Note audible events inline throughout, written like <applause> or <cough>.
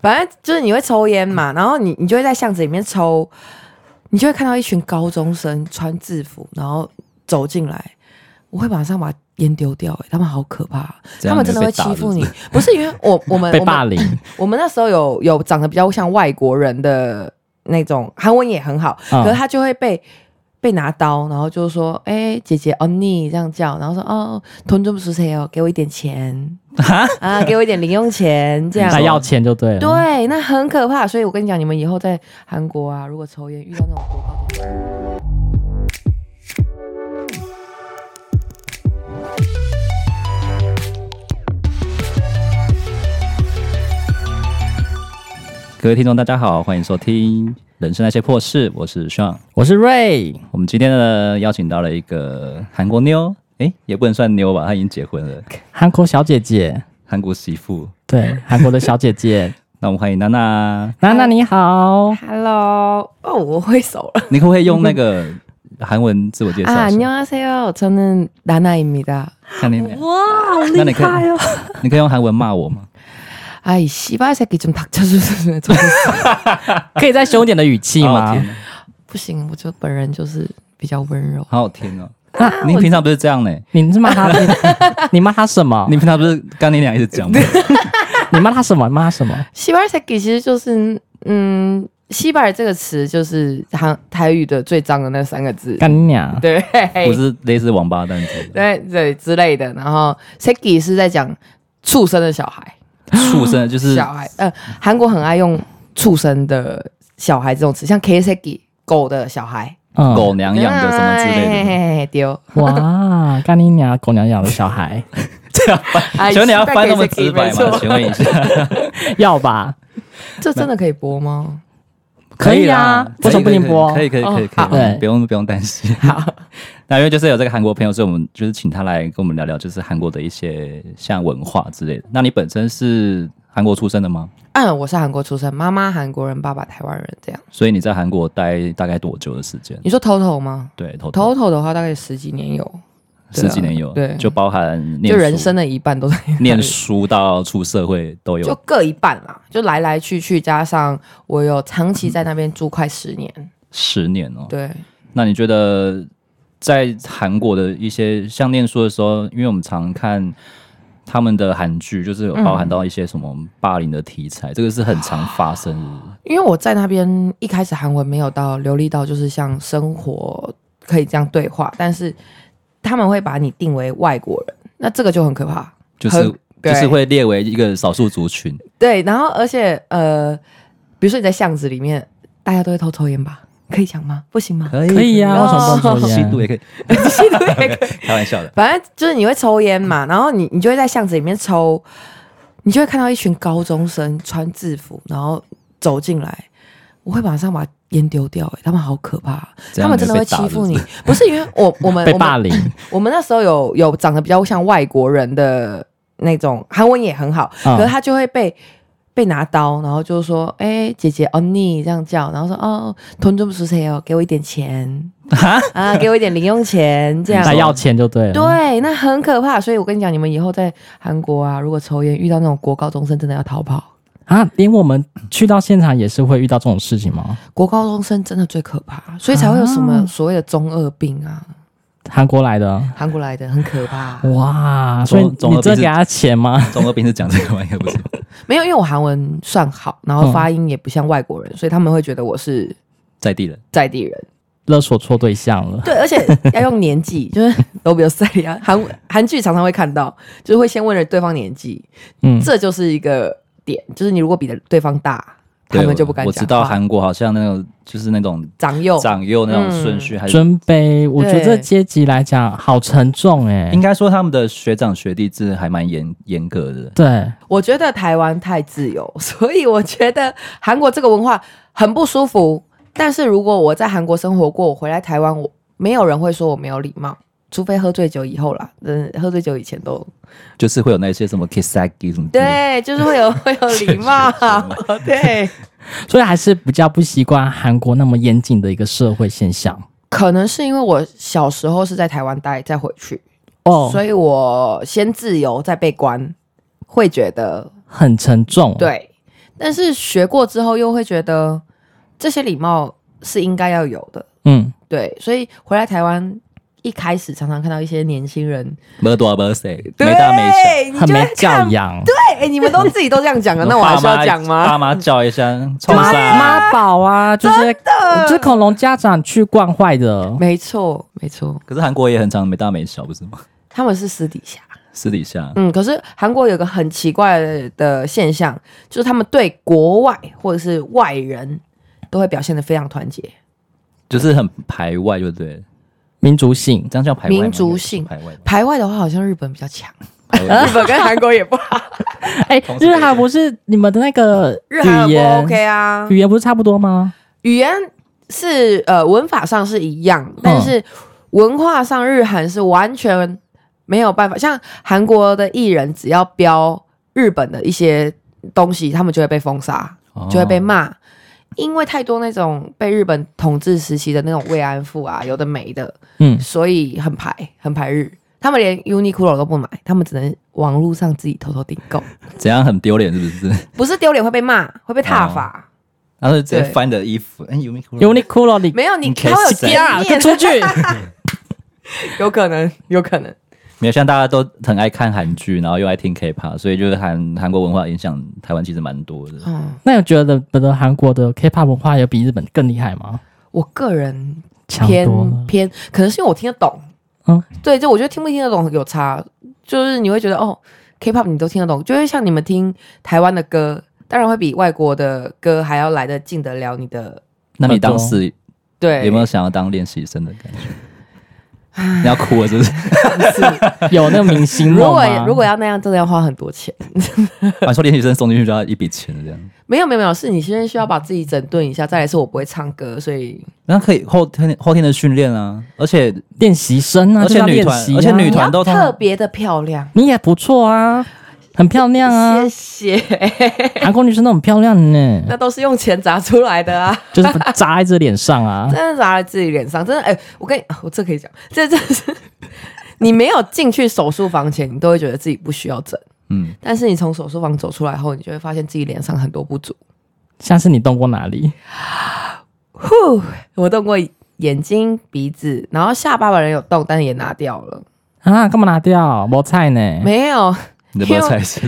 反正就是你会抽烟嘛，然后你你就会在巷子里面抽，你就会看到一群高中生穿制服，然后走进来，我会马上把烟丢掉、欸。哎，他们好可怕，他们真的会欺负你。不是因为我我们 <laughs> 被霸凌，我们那时候有有长得比较像外国人的那种，韩文也很好，可是他就会被。被拿刀然后就是说诶姐姐哦你这样叫。然后说哦同桌不是谁哦给我一点钱。啊？给我一点零用钱这样。来要钱就对了。对那很可怕所以我跟你讲你们以后在韩国啊如果抽烟遇到那种国外的各位听众大家好欢迎收听人生那些破事，我是 Sean，我是 Ray。我们今天呢邀请到了一个韩国妞，哎，也不能算妞吧，她已经结婚了。韩国小姐姐，韩国媳妇，对，韩国的小姐姐。<laughs> 那我们欢迎娜娜。娜娜你好，Hello。哦，我会手了。你可不可以用那个韩文自我介绍？啊，안녕하세요，저는나나입니다。看你哇，好厉害哦！<laughs> 你可以用韩文骂我吗？ 哎，西巴새끼좀닥쳐주세요。可以再凶点的语气吗？哦、<laughs> 不行，我就本人就是比较温柔。好好听哦。啊，<laughs> 您平常不是这样呢？你是骂他？你<laughs> 骂他什么？你平常不是跟你俩一直讲吗？你骂他什么？骂他什么？西巴새끼其实就是，嗯，西巴这个词就是台台语的最脏的那三个字。干你娘！对，不是类似王八蛋之类的。对对之类的。然后새끼是在讲畜生的小孩。 畜生 <gasps> 就是小孩，呃，韩国很爱用畜生的小孩这种词，像 KSEGI 狗的小孩。嗯、狗娘养的什么之类的，丢、哇！干你娘，狗娘养的小孩，<laughs> 这样翻，请问你要翻那么直白吗？请问一下，<laughs> 要吧？这真的可以播吗？可以啊，为什么不能播？可以可以可以可以，不用不用担心。好。那因为就是有这个韩国朋友，所以我们就是请他来跟我们聊聊，就是韩国的一些像文化之类的。那你本身是韩国出生的吗？嗯，我是韩国出生，妈妈韩国人，爸爸台湾人，这样。所以你在韩国待大概多久的时间？你说 total 吗？对，total 的话大概十几年有。十几年有，对，就包含就人生的一半都在念书到出社会都有，就各一半啦，就来来去去，加上我有长期在那边住快十年，十年哦，对。那你觉得在韩国的一些像念书的时候，因为我们常看他们的韩剧，就是有包含到一些什么霸凌的题材，这个是很常发生的。因为我在那边一开始韩文没有到流利到，就是像生活可以这样对话，但是。他们会把你定为外国人，那这个就很可怕，就是就是会列为一个少数族群。对，然后而且呃，比如说你在巷子里面，大家都会偷抽烟吧？可以讲吗？不行吗？可以，可以呀、啊，为什么不能抽烟？<laughs> 吸毒也可以，吸毒也可以，开玩笑的。反正就是你会抽烟嘛，然后你你就会在巷子里面抽，你就会看到一群高中生穿制服，然后走进来，我会马上把。烟丢掉、欸，哎，他们好可怕，他们真的会欺负你。不是因为我我们 <laughs> 被霸凌，我们那时候有有长得比较像外国人的那种，韩文也很好，可是他就会被会拿刀然后就是说诶姐姐欧尼这样叫。然后说哦同桌不是谁哦给我一点钱。啊给我一点零用钱 <laughs> 这样。来要钱就对了。对那很可怕。所以我跟你讲你们以后在韩国啊如果抽烟遇到那种国高中生真的要逃跑。啊连我们去到现场也是会遇到这种事情吗？国高中生真的最可怕所以才会有什么所谓的中二病啊。韩国来的，韩国来的很可怕。哇，所以你真给他钱吗？中二病是讲这个吗？应该不是。没有，因为我韩文算好，然后发音也不像外国人，所以他们会觉得我是在地人，在地人。勒索错对象了。对，而且要用年纪，就是都比较帅啊。韩韩剧常常会看到，就是会先问了对方年纪，嗯，这就是一个。点就是你如果比的对方大，他们就不敢讲。我知道韩国好像那种就是那种长幼长幼那种顺序，还是尊卑。我觉得这阶级来讲好沉重哎、欸。应该说他们的学长学弟制还蛮严严格的。对，我觉得台湾太自由，<laughs> 所以我觉得韩国这个文化很不舒服。但是如果我在韩国生活过，我回来台湾，我没有人会说我没有礼貌。除非喝醉酒以后啦，嗯，喝醉酒以前都就是会有那些什么 kisaki 什么，对，就是会有 <laughs> 会有礼貌，<laughs> 对，所以还是比较不习惯韩国那么严谨的一个社会现象。可能是因为我小时候是在台湾待，再回去。哦，所以我先自由再被关，会觉得很沉重。对，但是学过之后又会觉得这些礼貌是应该要有的。嗯，对，所以回来台湾一开始常常看到一些年轻人没多没谁，没大没小，很没教养。对，哎，你们都自己都这样讲了，<laughs> 那我还需要讲吗？爸妈叫一下，妈妈宝啊，就是就是恐龙家长去惯坏的，没错没错。可是韩国也很常没大没小，不是吗？他们是私底下。私底下，嗯，可是韩国有个很奇怪的现象，就是他们对国外或者是外人都会表现的非常团结，就是很排外，就对，民族性，这样叫排外。民族性排外，排外的话，好像日本比较强，<laughs> 日本跟韩国也不好。<laughs> 哎、欸，日韩不是你们的那个日语言 OK 啊？语言不是差不多吗？语言是呃文法上是一样，但是文化上日韩是完全。没有办法，像韩国的艺人，只要标日本的一些东西，他们就会被封杀，哦、就会被骂，因为太多那种被日本统治时期的那种慰安妇啊，有的没的，嗯，所以很排，很排日，他们连 Uniqlo 都不买，他们只能网络上自己偷偷订购。怎样很丢脸是不是？不是丢脸，会被骂，会被踏伐。然后直接翻的衣服，哎，Uniqlo Uniqlo 里没有你，他会有第二个出去，<laughs> 有可能，有可能。没有像大家都很爱看韩剧，然后又爱听 K-pop，所以就是韩韩国文化影响台湾其实蛮多的。嗯，那有觉得的韩国的 K-pop 文化有比日本更厉害吗？我个人偏偏，可能是因为我听得懂。嗯，对，就我觉得听不听得懂有差，就是你会觉得哦，K-pop 你都听得懂，就会像你们听台湾的歌，当然会比外国的歌还要来得进得了你的。那你当时对有没有想要当练习生的感觉？你 <laughs> 要哭了是不是？<laughs> 是有那个明星吗？如果如果要那样，真的要花很多钱。<laughs> 啊，说练习生送进去就要一笔钱这样。没有没有没有，是你先需要把自己整顿一下，再来是我不会唱歌，所以那可以后天后天的训练啊，而且练习生啊，而且女团，啊、而且女团都特别的漂亮，你也不错啊。很漂亮啊！谢谢。韩国女生都很漂亮呢，那都是用钱砸出来的啊，就是砸在自己脸上啊，<laughs> 真的砸在自己脸上，真的。哎、欸，我跟你，我这可以讲，这真的是你没有进去手术房前，你都会觉得自己不需要整，嗯。但是你从手术房走出来后，你就会发现自己脸上很多不足。像是你动过哪里？呼，我动过眼睛、鼻子，然后下巴本人有动，但是也拿掉了啊？干嘛拿掉？没菜呢？没有。你的菠菜是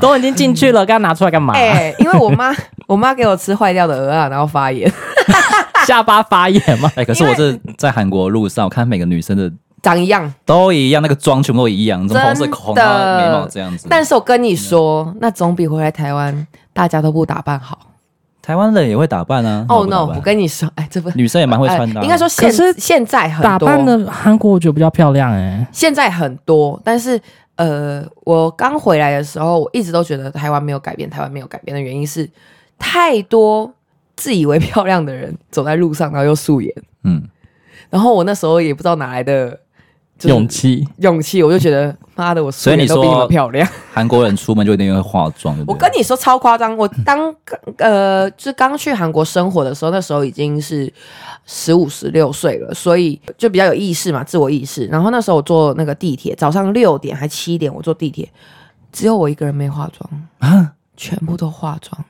都已经进去了，刚拿出来干嘛？哎、欸，因为我妈，我妈给我吃坏掉的鹅啊，然后发炎，<laughs> 下巴发炎嘛。哎、欸，可是我这在韩国路上，我看每个女生的长一样，都一样，那个妆全部都一样，什么红色口红、眉毛这样子。但是我跟你说，嗯、那总比回来台湾大家都不打扮好。台湾人也会打扮啊。哦、oh, no，我跟你说，哎，这不女生也蛮会穿的、啊。应该说现，现现在很多打扮的韩国我觉得比较漂亮哎、欸。现在很多，但是。呃，我刚回来的时候，我一直都觉得台湾没有改变。台湾没有改变的原因是，太多自以为漂亮的人走在路上，然后又素颜。嗯，然后我那时候也不知道哪来的勇气，勇气，我就觉得妈的，我素颜都比你们漂亮。韩国人出门就一定会化妆。我跟你说超夸张，我当呃，就刚去韩国生活的时候，那时候已经是。十五十六岁了，所以就比较有意识嘛，自我意识。然后那时候我坐那个地铁，早上六点还七点，我坐地铁，只有我一个人没化妆啊，全部都化妆，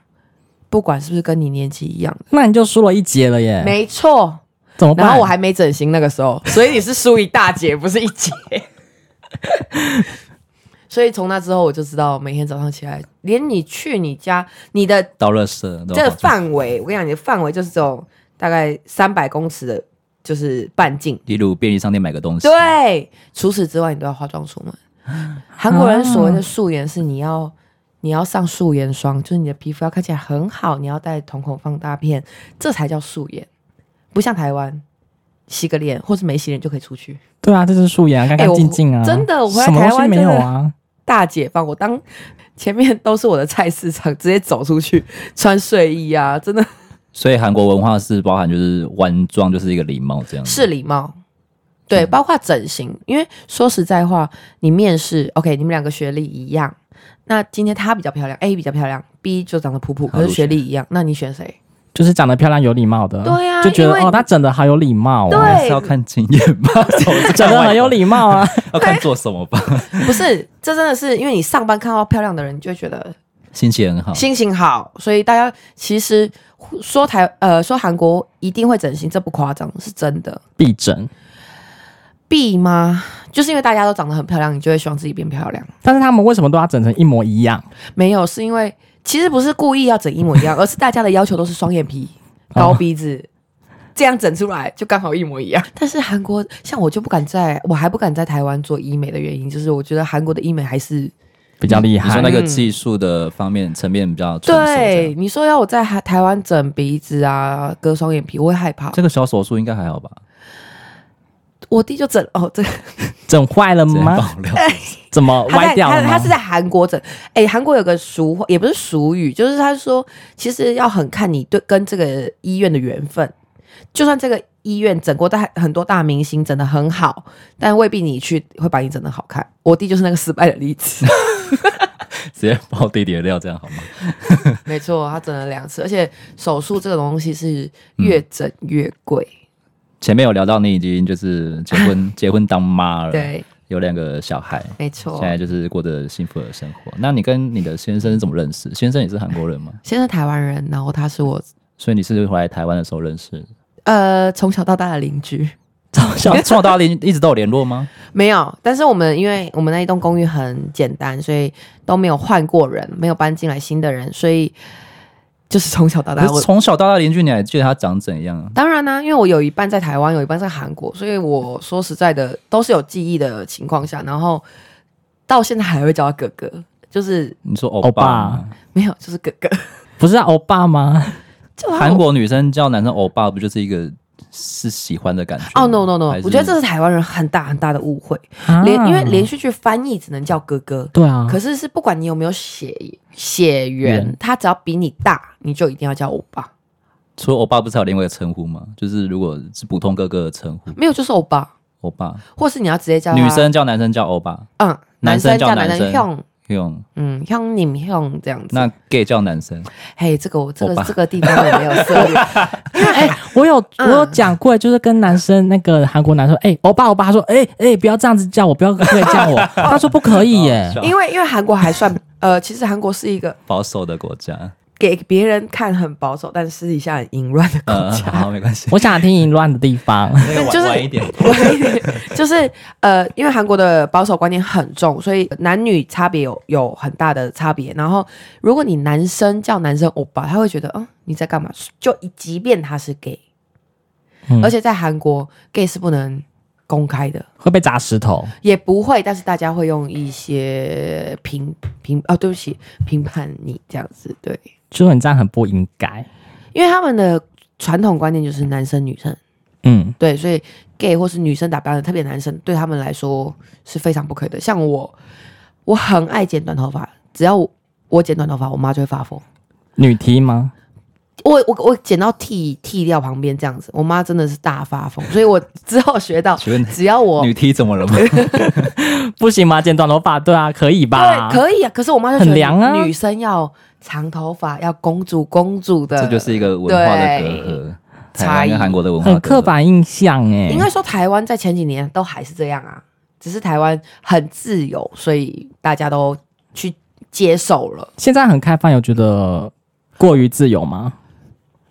不管是不是跟你年纪一样的，那你就输了一截了耶。没错，怎么办？然后我还没整形那个时候，所以你是输一大截，不是一截。<laughs> 所以从那之后我就知道，每天早上起来，连你去你家，你的倒垃圾这个范围，我跟你讲，你的范围就是这种。大概三百公尺的，就是半径。例如便利商店买个东西。对，除此之外，你都要化妆出门。<laughs> 韩国人所谓的素颜是你要你要上素颜霜，就是你的皮肤要看起来很好，你要戴瞳孔放大片，这才叫素颜。不像台湾，洗个脸或是没洗脸就可以出去。对啊，这是素颜，干干净净啊。真的，我回来台湾没有啊，大解放。我当 <laughs> 前面都是我的菜市场，直接走出去 <laughs> 穿睡衣啊，真的。所以韩国文化是包含就是完妆就是一个礼貌这样，是礼貌，对，包括整形。因为说实在话，你面试，OK，你们两个学历一样，那今天她比较漂亮，A 比较漂亮，B 就长得普普，可是学历一样，那你选谁？就是长得漂亮有礼貌的，对啊，就觉得哦，她整的好有礼貌，对，是要看经验吧，整的很有礼貌啊，要看做什么吧？<laughs> 不是，这真的是因为你上班看到漂亮的人，你就会觉得心情很好，心情好，所以大家其实说台呃说韩国一定会整形，这不夸张，是真的。必整？必吗？就是因为大家都长得很漂亮，你就会希望自己变漂亮。但是他们为什么都要整成一模一样？没有，是因为其实不是故意要整一模一样，而是大家的要求都是双眼皮、高鼻子。哦这样整出来就刚好一模一样，但是韩国像我就不敢在，我还不敢在台湾做医美的原因，就是我觉得韩国的医美还是比较厉害，你说那个技术的方面层面比较对。你说要我在台台湾整鼻子啊，割双眼皮，我会害怕。这个小手术应该还好吧？我弟就整哦，这个整坏了吗？<laughs> 怎么歪掉了？他是在韩国整。哎，韩国有个俗话，也不是俗语，就是他说，其实要很看你对跟这个医院的缘分。就算这个医院整过大很多大明星整的很好，但未必你去会把你整的好看。我弟就是那个失败的例子，<laughs> 直接爆弟弟的料，这样好吗？<laughs> 没错，他整了两次，而且手术这个东西是越整越贵。嗯。前面有聊到你已经就是结婚 <laughs> 结婚当妈了，对，有两个小孩，没错，现在就是过着幸福的生活。那你跟你的先生是怎么认识？先生也是韩国人吗？先生台湾人，然后他是我，所以你是回来台湾的时候认识？呃，从小到大的邻居，从小 <laughs> 从小到大邻一直都有联络吗？没有，但是我们因为我们那一栋公寓很简单，所以都没有换过人，没有搬进来新的人，所以就是从小到大。从小到大邻居，你还记得他长怎样？当然啦、啊，因为我有一半在台湾，有一半在韩国，所以我说实在的，都是有记忆的情况下，然后到现在还会叫他哥哥，就是你说欧巴，没有，就是哥哥，不是欧巴吗？<laughs> 韩国女生叫男生欧巴，不就是一个是喜欢的感觉？哦、oh,，no no no，我觉得这是台湾人很大很大的误会。啊、连因为连续剧翻译只能叫哥哥，对啊。可是是不管你有没有血血缘，他只要比你大，你就一定要叫欧巴。除了欧巴，不是还有另外一个称呼吗？就是如果是普通哥哥的称呼，没有，就是欧巴。欧巴，或是你要直接叫女生叫男生叫欧巴，嗯，男生叫男生。用嗯，用你们用这样子，那 gay 叫男生。嘿，这个我这个这个地方我没有涉猎。<laughs> 哎、欸，我有我有讲过，就是跟男生那个韩国男生，哎、欸，欧巴欧巴，他说，哎、欸、哎、欸，不要这样子叫我，不要这样叫我。<laughs> 他说不可以耶，因为因为韩国还算呃，其实韩国是一个保守的国家。给别人看很保守，但私底下很淫乱的国家。呃、好，没关系。<laughs> 我想听淫乱的地方，<laughs> 就是晚一点，晚一点，就是呃，因为韩国的保守观念很重，所以男女差别有有很大的差别。然后，如果你男生叫男生欧巴，他会觉得，嗯，你在干嘛？就即便他是 gay，、嗯、而且在韩国，gay 是不能公开的，会被砸石头，也不会，但是大家会用一些评评哦，对不起，评判你这样子，对。就说你这样很不应该，因为他们的传统观念就是男生女生，嗯，对，所以 gay 或是女生打扮的特别男生，对他们来说是非常不可以的。像我，我很爱剪短头发，只要我，我剪短头发，我妈就会发疯。女 T 吗？我我我剪到剃剃掉旁边这样子，我妈真的是大发疯。所以我之后学到，只要我女剃怎么了吗？<laughs> 不行吗？剪短头发，对啊，可以吧？对，可以啊。可是我妈就觉得很凉啊，女生要。长头发要公主公主的，这就是一个文化的隔阂。台湾跟韩国的文化很刻板印象哎。应该说台湾在前几年都还是这样啊，只是台湾很自由，所以大家都去接受了。现在很开放，有觉得过于自由吗？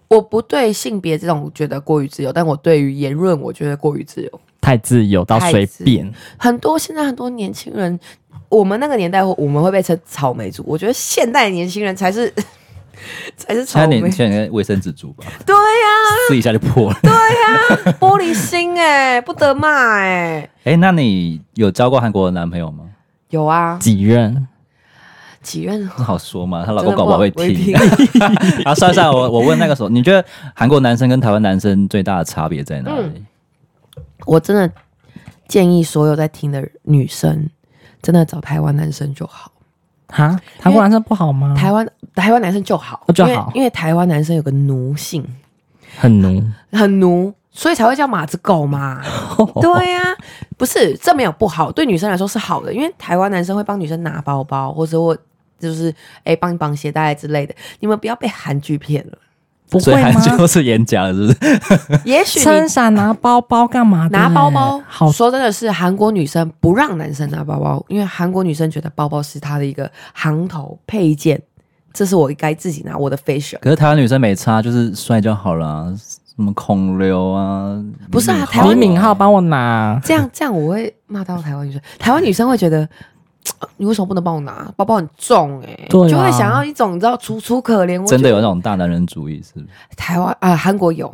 我不对性别这种觉得过于自由，但我对于言论，我觉得过于自由，太自由到随便。很多现在很多年轻人。我们那个年代，我们会被称草莓族。我觉得现代年轻人才是才是草莓。现在年轻人卫生纸族吧？对呀、啊，撕一下就破了。对呀、啊，玻璃心哎、欸，不得骂哎、欸。哎、欸，那你有交过韩国的男朋友吗？有啊，几任？几任？好说嘛？他老公搞不好会听。<laughs> 啊，算了算了，我我问那个时候，你觉得韩国男生跟台湾男生最大的差别在哪里、嗯？我真的建议所有在听的女生。真的找台湾男生就好，哈？台湾男生不好吗？台湾台湾男生就好，就好，因为台湾男生有个奴性，很奴，<laughs> 很奴，所以才会叫马子狗嘛。<laughs> 对呀、啊，不是这没有不好，对女生来说是好的，因为台湾男生会帮女生拿包包，或者我就是哎帮你绑鞋带之类的。你们不要被韩剧骗了。不会吗？最是演假的，是不是？<laughs> 也许撑伞拿包包干嘛？拿包包，好说真的是韩国女生不让男生拿包包，因为韩国女生觉得包包是她的一个行头配件，这是我应该自己拿我的 fashion。可是台湾女生没差，就是帅就好了，啊，什么孔刘啊，不是啊，台湾李敏镐帮我拿，这样这样我会骂到台湾女生，台湾女生会觉得。<tsk> 你为什么不能帮我拿？包包很重哎、欸，对啊、就会想要一种你知道楚楚可怜。真的有那种大男人主义是不是？台湾啊，韩国有，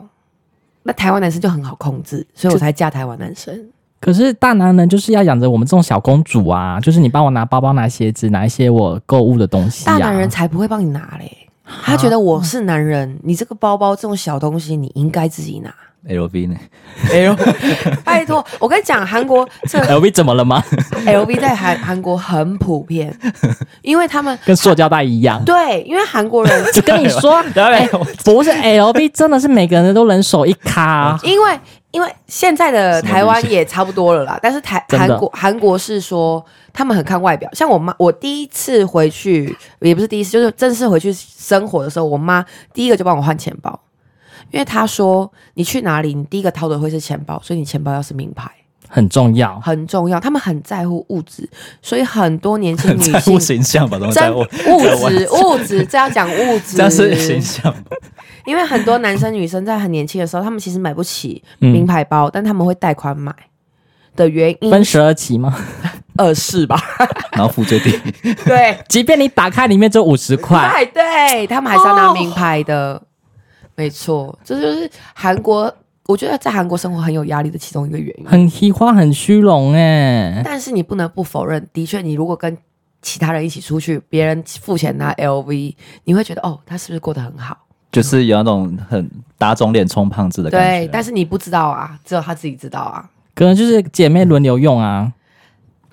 那台湾男生就很好控制，所以我才嫁台湾男生。可是大男人就是要养着我们这种小公主啊，就是你帮我拿包包、拿鞋子、拿一些我购物的东西、啊。大男人才不会帮你拿嘞，他觉得我是男人，你这个包包这种小东西你应该自己拿。L V 呢？L，<laughs> 拜托，我跟你讲，韩国这 <laughs> L V 怎么了吗？L V 在韩韩国很普遍，<laughs> 因为他们跟塑胶袋一样。对，因为韩国人就跟你说，欸、不是 L V，真的是每个人都人手一咖。因为因为现在的台湾也差不多了啦，但是台韩国韩国是说他们很看外表，像我妈，我第一次回去也不是第一次，就是正式回去生活的时候，我妈第一个就帮我换钱包。因为他说，你去哪里，你第一个掏的会是钱包，所以你钱包要是名牌，很重要，很重要。他们很在乎物质，所以很多年轻女性在乎形象吧，都在乎物质，物质，<laughs> 这要讲物质，这是形象。因为很多男生女生在很年轻的时候，他们其实买不起名牌包，嗯、但他们会贷款买的原因，分十二期吗？二是吧，<laughs> 然后付最低。对，<laughs> 即便你打开里面只有五十块，对，他们还是要拿名牌的。哦没错，这就是韩国。我觉得在韩国生活很有压力的其中一个原因。很虚华，很虚荣哎。但是你不能不否认，的确，你如果跟其他人一起出去，别人付钱拿 LV，你会觉得哦，他是不是过得很好？就是有那种很打肿脸充胖子的感觉。对，但是你不知道啊，只有他自己知道啊。可能就是姐妹轮流用啊。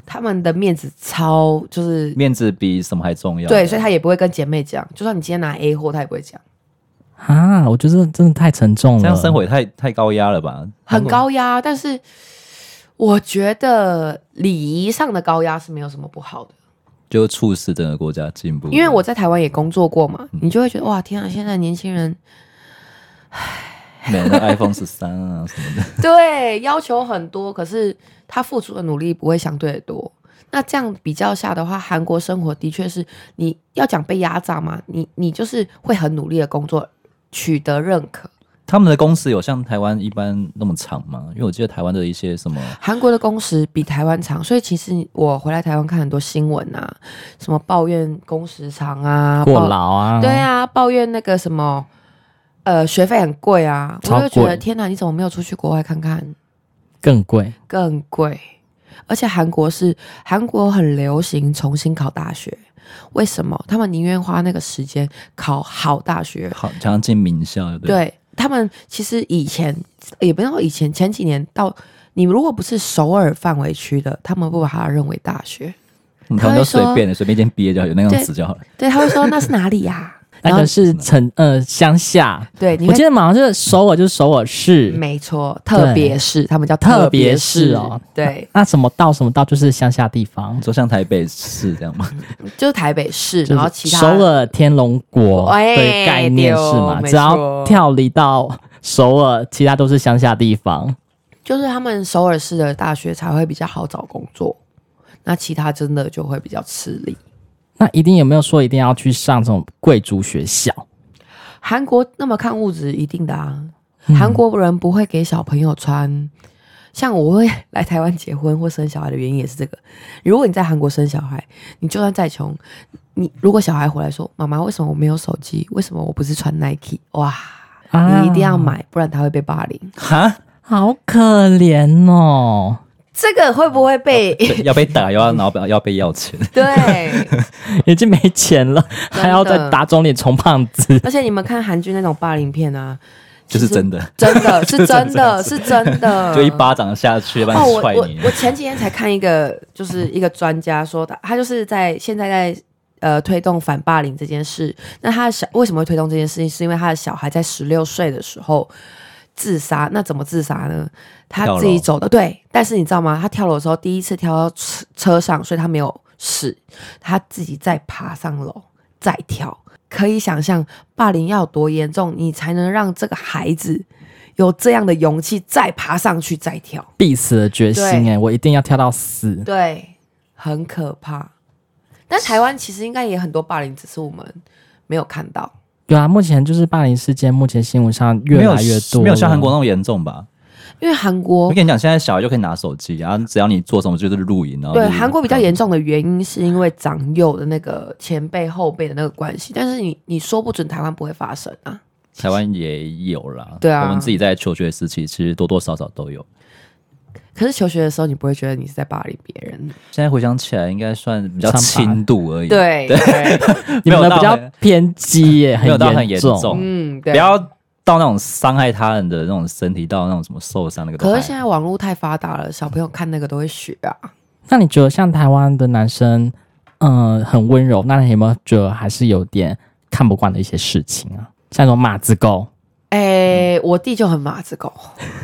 他们的面子超，就是面子比什么还重要。对，所以他也不会跟姐妹讲，就算你今天拿 A 货，他也不会讲。啊，我觉得真的太沉重了，这样生活也太太高压了吧？很高压，但是我觉得礼仪上的高压是没有什么不好的，就促使整个国家进步。因为我在台湾也工作过嘛，你就会觉得哇，天啊，现在年轻人，唉，买那 iPhone 十三啊什么的，<laughs> 对，要求很多，可是他付出的努力不会相对的多。那这样比较下的话，韩国生活的确是你要讲被压榨嘛，你你就是会很努力的工作。取得认可，他们的工时有像台湾一般那么长吗？因为我记得台湾的一些什么，韩国的工时比台湾长，所以其实我回来台湾看很多新闻啊，什么抱怨工时长啊，过劳啊，对啊，抱怨那个什么，呃，学费很贵啊，我就觉得天哪，你怎么没有出去国外看看？更贵，更贵，而且韩国是韩国很流行重新考大学。为什么他们宁愿花那个时间考好大学，好想要进名校对对？他们其实以前也不要说以前，前几年到你如果不是首尔范围区的，他们不把它认为大学，他们都随便的，随便一间毕业就好，有那样子就好了。对，他会说那是哪里呀、啊？那个是城呃乡下，对，我记得马上就是首尔，就是首尔市，没错，特别是他们叫特别市哦。对，那什么道什么道就是乡下地方，就像台北市这样吗？<laughs> 就是台北市，然后其他首尔天龙国的概念是吗？只要跳离到首尔，其他都是乡下地方。就是他们首尔市的大学才会比较好找工作，那其他真的就会比较吃力。那一定有没有说一定要去上这种贵族学校？韩国那么看物质，一定的啊。韩国人不会给小朋友穿，嗯、像我会来台湾结婚或生小孩的原因也是这个。如果你在韩国生小孩，你就算再穷，你如果小孩回来说：“妈妈，为什么我没有手机？为什么我不是穿 Nike？” 哇，啊、你一定要买，不然他会被霸凌。哈，好可怜哦。这个会不会被 <laughs> 要被打，又要然后要被要钱？对，<laughs> 已经没钱了，还要再打肿脸充胖子。而且你们看韩剧那种霸凌片啊，就是真的，真的 <laughs> 是真的是真的，就一巴掌下去把你踹你。我前几天才看一个，就是一个专家说的，他就是在现在在呃推动反霸凌这件事。那他的小为什么会推动这件事情？是因为他的小孩在十六岁的时候。自杀，那怎么自杀呢？他自己走的，对。但是你知道吗？他跳楼的时候，第一次跳到车车上，所以他没有死。他自己再爬上楼再跳，可以想象霸凌要有多严重，你才能让这个孩子有这样的勇气再爬上去再跳，必死的决心。哎对，我一定要跳到死。对，很可怕。但台湾其实应该也很多霸凌，只是我们没有看到。对啊，目前就是霸凌事件，目前新闻上越来越多，没有像韩国那么严重吧？因为韩国，我跟你讲，现在小孩就可以拿手机，然后只要你做什么就是录影。然后对，韩国比较严重的原因是因为长幼的那个前辈后辈的那个关系，但是你你说不准台湾不会发生啊。台湾也有啦，对啊，我们自己在求学时期其实多多少少都有。可是求学的时候，你不会觉得你是在霸凌别人。现在回想起来，应该算比较轻度而已。对对，<laughs> 你们比较偏激耶，没有到很严重。嗯，不要到那种伤害他人的那种身体，到那种什么受伤那个。可是现在网络太发达了，小朋友看那个都会学啊。那你觉得像台湾的男生，嗯、呃，很温柔，那你有没有觉得还是有点看不惯的一些事情啊？像那种马子狗。哎、欸，我弟就很马子狗，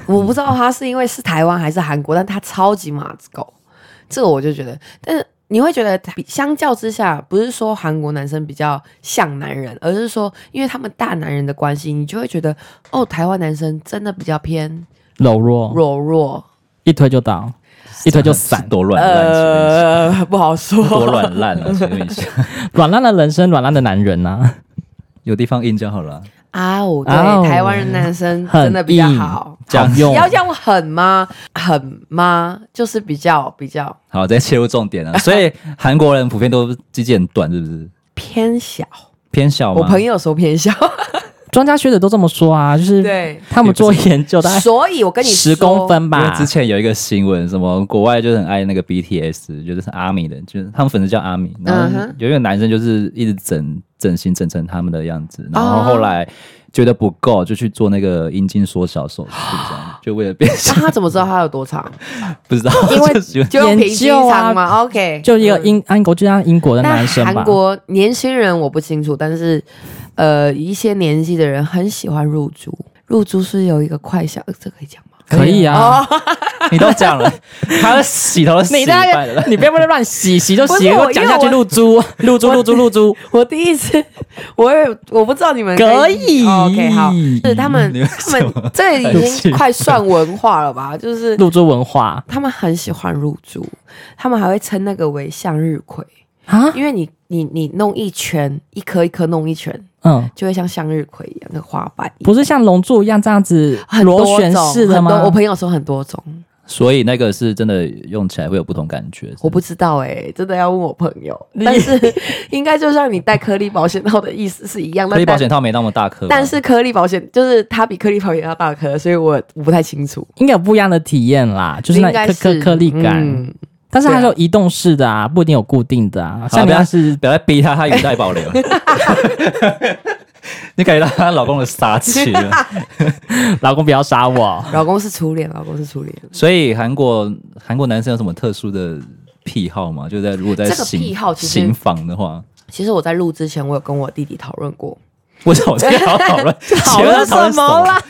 我不知道他是因为是台湾还是韩国，但他超级马子狗，这个我就觉得。但是你会觉得，比相较之下，不是说韩国男生比较像男人，而是说因为他们大男人的关系，你就会觉得哦，台湾男生真的比较偏柔弱，柔弱，一推就倒，一推就散，多软烂，呃，不好说，多软烂啊，请问一下，<laughs> 软烂的人生，软烂的男人呐、啊，<laughs> 有地方印就好了。啊，我对台湾人男生真的比较好，这样用要用狠吗？狠吗？就是比较比较好，再切入重点了。<laughs> 所以韩国人普遍都鸡鸡很短，是不是？偏小，偏小。我朋友说偏小，专家学者都这么说啊，就是对他们做研究，大概所以我跟你十公分吧。因为之前有一个新闻，什么国外就是很爱那个 BTS，就是是阿米的，就是他们粉丝叫阿米，然后有一个男生就是一直整。整形整成他们的样子，然后后来觉得不够，就去做那个阴茎缩小手术，这样就为了变小。那他怎么知道他有多长？<laughs> 不知道，因为 <laughs> 就用平均长嘛。OK，就一个英英国，就像英国的男生吧。韩国年轻人我不清楚，但是呃，一些年纪的人很喜欢入珠。入珠是有一个快想，这可以讲吗？可以啊，<laughs> 你都讲了，他洗头洗败了，你不要不要乱洗，洗就洗，我讲下去露珠，露珠露珠露珠。我第一次，我也我不知道你们可以，OK 好，是他们 <laughs> 他们这已经快算文化了吧？<laughs> 就是露珠文化，他们很喜欢露珠，他们还会称那个为向日葵啊，因为你你你弄一圈，一颗一颗弄一圈。嗯，就会像向日葵一样，那个花瓣不是像龙柱一样这样子螺旋式的吗？我朋友说很多种，所以那个是真的用起来会有不同感觉。我不知道哎、欸，真的要问我朋友。但是 <laughs> 应该就像你戴颗粒保险套的意思是一样的。颗粒保险套没那么大颗，但是颗粒保险就是它比颗粒保险要大颗，所以我我不太清楚，应该有不一样的体验啦，就是那颗颗颗粒感。嗯但是它有移动式的啊，不一定有固定的啊。像他是不要再逼他，他语带保留。<laughs> 你感觉到她老公的杀气了？<laughs> 老公不要杀我！老公是初恋，老公是初恋。所以韩国韩国男生有什么特殊的癖好吗？就在如果在这个癖好行房的话，其实我在录之前，我有跟我弟弟讨论过。为什么这个好讨论？<laughs> 讨论什么啦？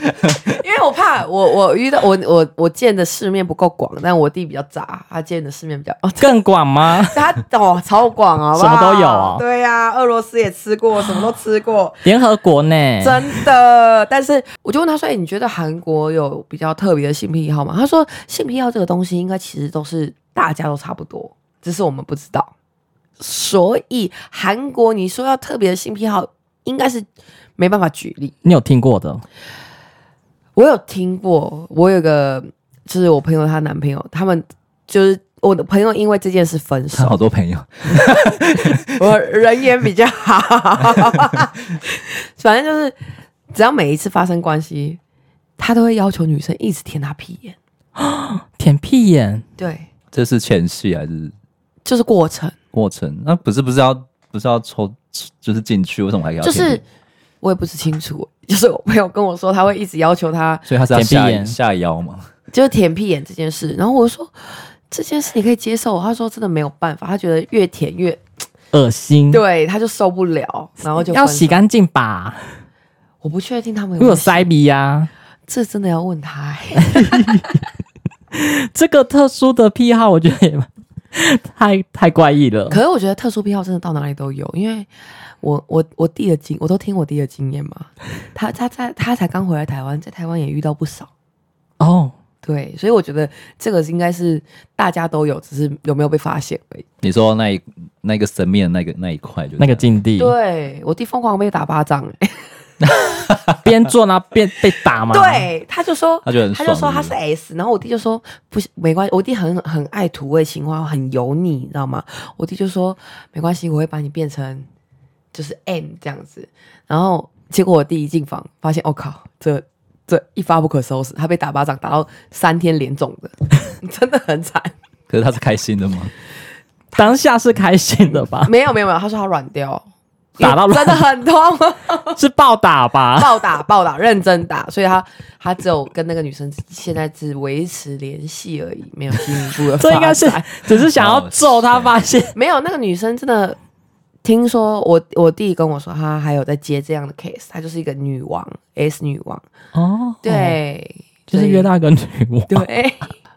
因为我怕我我遇到我我我见的世面不够广，但我弟比较杂，他见的世面比较 <laughs> 哦更广吗？他哦超广啊，什么都有啊。对呀、啊，俄罗斯也吃过，什么都吃过。联合国呢？真的。但是我就问他说：“哎，你觉得韩国有比较特别的性癖好吗？”他说：“性癖好这个东西，应该其实都是大家都差不多，只是我们不知道。所以韩国你说要特别的性癖好。”应该是没办法举例。你有听过的？我有听过。我有个，就是我朋友她男朋友，他们就是我的朋友，因为这件事分手。好多朋友，<laughs> 我人缘比较好。<laughs> 反正就是，只要每一次发生关系，他都会要求女生一直舔他屁眼。<gasps> 舔屁眼？对。这是前戏还是？就是过程。过程？那不是不是要不是要抽？就是进去，为什么还要？就是我也不是清楚，<laughs> 就是我朋友跟我说，他会一直要求他，所以他是要下下腰嘛，就是舔屁眼这件事。然后我说这件事你可以接受，他说真的没有办法，他觉得越舔越恶心，对，他就受不了，然后就要洗干净吧。我不确定他们有没有塞鼻呀，这真的要问他。<laughs> 这个特殊的癖好，我觉得也。<laughs> 太太怪异了，可是我觉得特殊癖好真的到哪里都有，因为我我我弟的经，我都听我弟的经验嘛。他他在他才刚回来台湾，在台湾也遇到不少哦。对，所以我觉得这个应该是大家都有，只是有没有被发现而已。你说那一那个神秘的那个那一块，就那个禁地，对我弟疯狂被打巴掌、欸，<laughs> 边做呢边被打吗？对，他就说，他就他就说他是 S，然后我弟就说不没关系，我弟很很爱土味情话，很油腻，你知道吗？我弟就说没关系，我会把你变成就是 M 这样子。然后结果我弟一进房，发现我、哦、靠，这。这一发不可收拾，他被打巴掌打到三天连肿的，<laughs> 真的很惨。可是他是开心的吗？当下是开心的吧？没有没有没有，他说他软掉，打到真的很痛，<laughs> 是暴打吧？暴打暴打，认真打，所以他他只有跟那个女生现在只维持联系而已，没有进一步的。<laughs> 这应该是只是想要揍他，发现。没有那个女生真的。听说我我弟跟我说，他还有在接这样的 case，他就是一个女王 S 女王。哦，对，就是约到一个女王，对，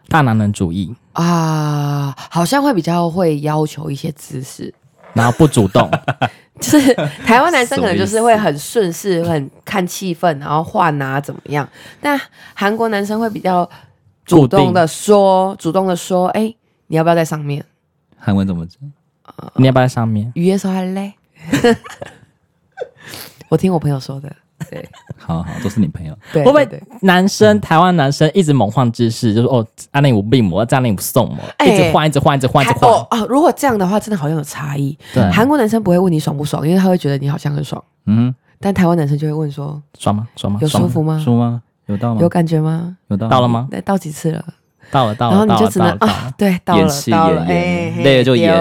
大男人主义。啊，好像会比较会要求一些姿势，然后不主动，<laughs> 就是台湾男生可能就是会很顺势，很看气氛，然后换啊怎么样，但韩国男生会比较主动的说，主动的说，哎、欸，你要不要在上面？韩文怎么讲？你要不要在上面？语言说还累，<laughs> 我听我朋友说的。对，好好，都是你朋友。对，会不会男生台湾男生一直猛换姿势，就是哦，安利我病魔，这样你不送我，一直换，一直换，一直换，一直换。哦，如果这样的话，真的好像有差异。对，韩国男生不会问你爽不爽，因为他会觉得你好像很爽。嗯，但台湾男生就会问说爽吗？爽吗？有舒服吗？舒服吗？有到吗？有感觉吗？有到到了吗？对，到几次了？到了，到了，然后你就只能啊，对，到了，到了，哎，累了就演，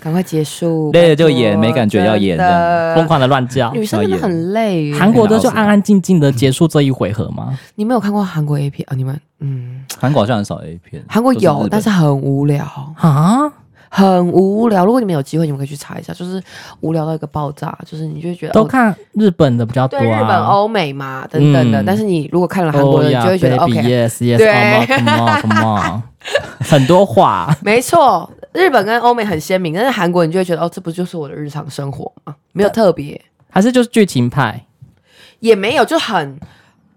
赶快结束，累了就演，没感觉要演的，疯狂的乱叫，女生真的很累。韩国的就安安静静的结束这一回合吗？你没有看过韩国 A 片啊？你们嗯，韩国好像很少 A 片，韩国有，但是很无聊啊。很无聊，如果你们有机会，你们可以去查一下，就是无聊到一个爆炸，就是你就会觉得都看日本的比较多，啊，对，日本、欧美嘛等等的。嗯、但是你如果看了韩国的，你就会觉得 OK，对 yes, yes, come <laughs> on, come <laughs> on，很多话，没错，日本跟欧美很鲜明，但是韩国你就会觉得哦，这不就是我的日常生活吗？没有特别，还是就是剧情派，也没有，就很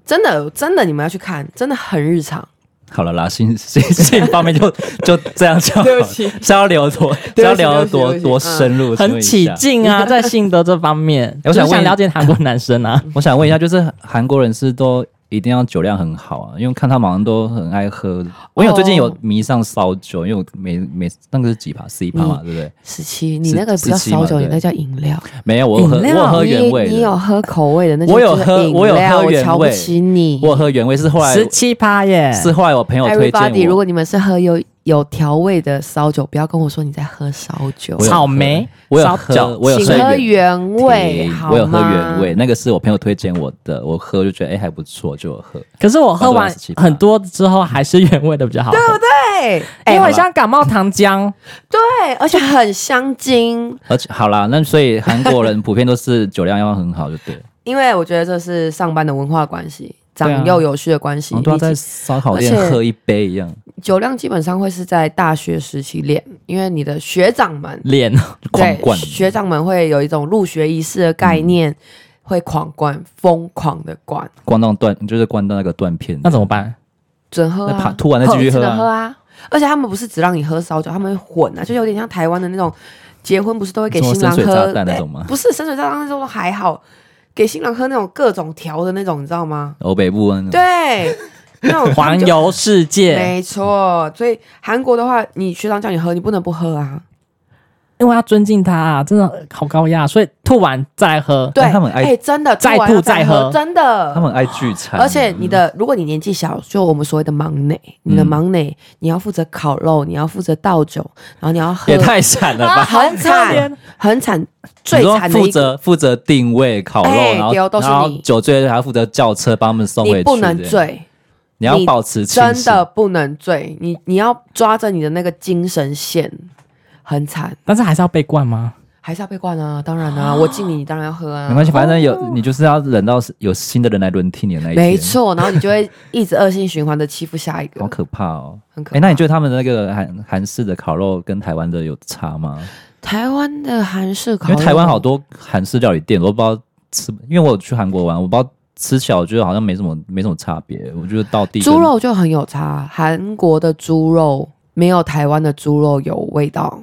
真的真的，你们要去看，真的很日常。好了啦，性性性方面就 <laughs> 就这样讲。对不起，是要聊多，是要聊多多深入，很起劲啊，<laughs> 在性的这方面，<laughs> 我想问了解韩国男生啊，我想问一下，就是韩国人是都。一定要酒量很好啊，因为看他们好像都很爱喝。我有最近有迷上烧酒，因为我每每那个是几趴，十一趴嘛，对不对？十七，你那个不叫烧酒，你那叫饮料。没有，我喝我喝原味。你有喝口味的那种？我有喝，我有喝原味。瞧不起你，我喝原味是后来十七趴耶，是后来我朋友推荐我。如果你们是喝有。有调味的烧酒，不要跟我说你在喝烧酒。草莓，我有喝，我有喝原，原味，好吗？我有喝原味，那个是我朋友推荐我的，我喝就觉得哎、欸、还不错，就喝。可是我喝完很多之后，还是原味的比较好，对不对？因为像感冒糖浆，对，而且很香精。而且好啦，那所以韩国人普遍都是酒量要很好，就对。<laughs> 因为我觉得这是上班的文化关系。长幼有序的关系，都要在烧烤店喝一杯一样。酒量基本上会是在大学时期练，因为你的学长们练狂灌，学长们会有一种入学仪式的概念，会狂灌，疯狂的灌，灌到断，就是灌到那个断片。那怎么办？准喝啊，突然再继续喝啊，喝啊！而且他们不是只让你喝烧酒，他们会混啊，就有点像台湾的那种结婚不是都会给新郎喝那种吗？不是深水炸弹那种还好。给新郎喝那种各种调的那种，你知道吗？欧北部啊，对，那种环游世界，没错。所以韩国的话，你学长叫你喝，你不能不喝啊。因为要尊敬他啊，真的好高压，所以吐完再喝。对，他们爱，哎，真的再吐再喝，真的。他们爱聚餐，而且你的，如果你年纪小，就我们所谓的忙内，你的忙内，你要负责烤肉，你要负责倒酒，然后你要喝，也太惨了吧，很惨，<laughs> 很惨，最惨的负责负责定位烤肉，然后然后酒醉还要负责叫车帮他们送回去，你不能醉，你要保持真的不能醉，你你要抓着你的那个精神线。很惨，但是还是要被灌吗？还是要被灌啊！当然啊，我敬你，你当然要喝啊。没关系，反正有你就是要忍到有新的人来轮替你的那一天。没错，然后你就会一直恶性循环的欺负下一个，好可怕哦，很可怕。哎，那你觉得他们的那个韩韩式的烤肉跟台湾的有差吗？台湾的韩式烤肉，因为台湾好多韩式料理店，我都不知道吃，因为我有去韩国玩，我不知道。吃起来我觉得好像没什么没什么差别。我觉得到底猪肉就很有差，韩国的猪肉没有台湾的猪肉有味道。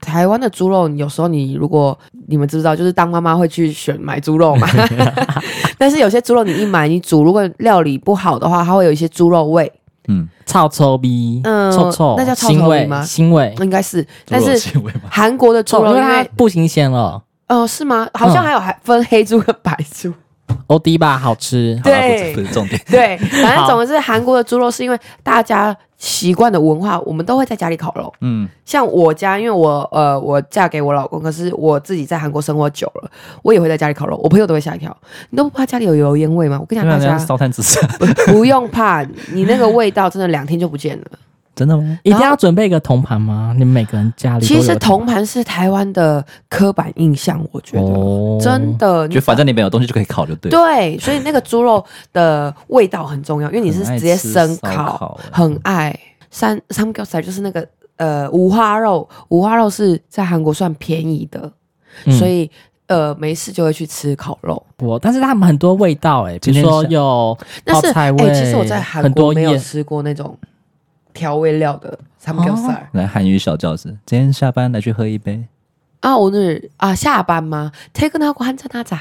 台湾的猪肉，有时候你如果你们知不知道，就是当妈妈会去选买猪肉嘛。<laughs> 但是有些猪肉你一买你煮，如果料理不好的话，它会有一些猪肉味。嗯，臭臭逼，嗯，臭臭，那叫臭臭味吗？腥味，应该是。但是韩国的猪肉因为不新鲜了。哦，是吗？好像还有还分黑猪和白猪。欧迪吧，好吃。对，不是重点。对，反正总之韩国的猪肉是因为大家习惯的文化，我们都会在家里烤肉。嗯，像我家，因为我呃，我嫁给我老公，可是我自己在韩国生活久了，我也会在家里烤肉。我朋友都会吓一跳，你都不怕家里有油烟味吗？我跟你讲，大家 <laughs> 烧炭自杀，不用怕，你那个味道真的两天就不见了。真的吗？一定要准备一个铜盘吗？你们每个人家里其实铜盘是台湾的刻板印象，我觉得、哦、真的，就反正里面有东西就可以烤，就对。对，所以那个猪肉的味道很重要，因为你是直接生烤，很爱三三겹菜就是那个呃五花肉，五花肉是在韩国算便宜的，嗯、所以呃没事就会去吃烤肉。不，但是他们很多味道哎、欸，比如说有泡菜味，其实我在韩国没有吃过那种。调味料的三겹菜，来韩语小教室。今天下班来去喝一杯啊！我那啊下班吗？퇴근하고한잔하자。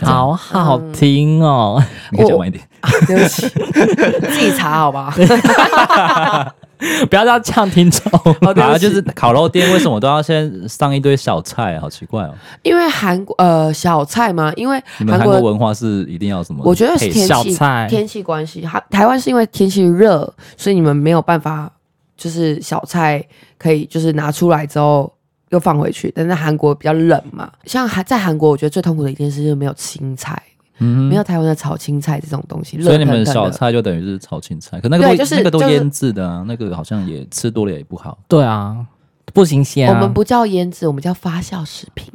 好好听哦，你可以讲晚一点。对不起，自<laughs> 己查好吧。 <laughs> <laughs> 不要这样听众。啊，就是烤肉店为什么都要先上一堆小菜？好奇怪哦。因为韩国呃小菜嘛，因为你们韩国文化是一定要什么？我觉得是天气天气关系。台台湾是因为天气热，所以你们没有办法就是小菜可以就是拿出来之后又放回去。但是韩国比较冷嘛，像韩在韩国，我觉得最痛苦的一件事就是没有青菜。嗯，没有台湾的炒青菜这种东西，所以你们小菜就等于是炒青菜，可那个都那个都腌制的啊，那个好像也吃多了也不好。对啊，不新鲜。我们不叫腌制，我们叫发酵食品，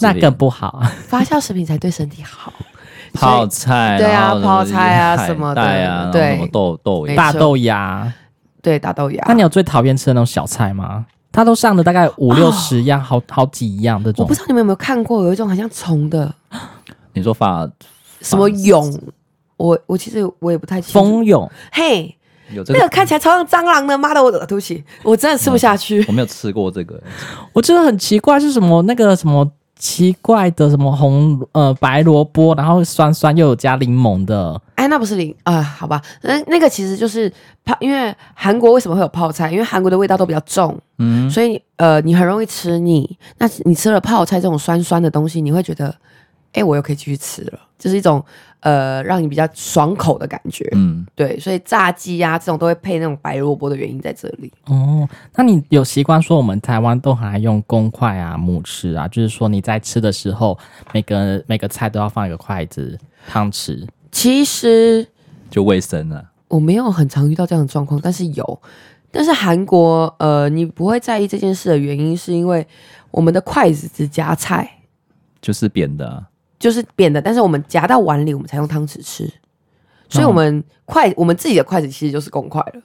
那更不好。<laughs> 发酵食品才对身体好。<laughs> 泡菜，对啊，泡菜啊什么的啊，对，什么豆豆大豆芽，对大豆芽。那你有最讨厌吃的那种小菜吗？它都上的大概五六十样，好好几样的。我不知道你们有没有看过，有一种很像虫的。你说发。什么蛹？我我其实我也不太清楚。蜂蛹，嘿，有这个、那个看起来超像蟑螂的，妈的，我对不起，我真的吃不下去。我没有吃过这个，我真的很奇怪，是什么那个什么奇怪的什么红呃白萝卜，然后酸酸又有加柠檬的。哎，那不是柠啊、呃？好吧，那那个其实就是泡，因为韩国为什么会有泡菜？因为韩国的味道都比较重，嗯，所以呃你很容易吃腻。那你吃了泡菜这种酸酸的东西，你会觉得。哎，我又可以继续吃了，就是一种呃，让你比较爽口的感觉。嗯，对，所以炸鸡啊这种都会配那种白萝卜的原因在这里。哦，那你有习惯说我们台湾都还用公筷啊、母匙啊，就是说你在吃的时候，每个每个菜都要放一个筷子、汤匙。其实就卫生了。我没有很常遇到这样的状况，但是有。但是韩国呃，你不会在意这件事的原因，是因为我们的筷子只夹菜，就是扁的啊。就是扁的，但是我们夹到碗里，我们才用汤匙吃，所以我们筷，我们自己的筷子其实就是公筷了。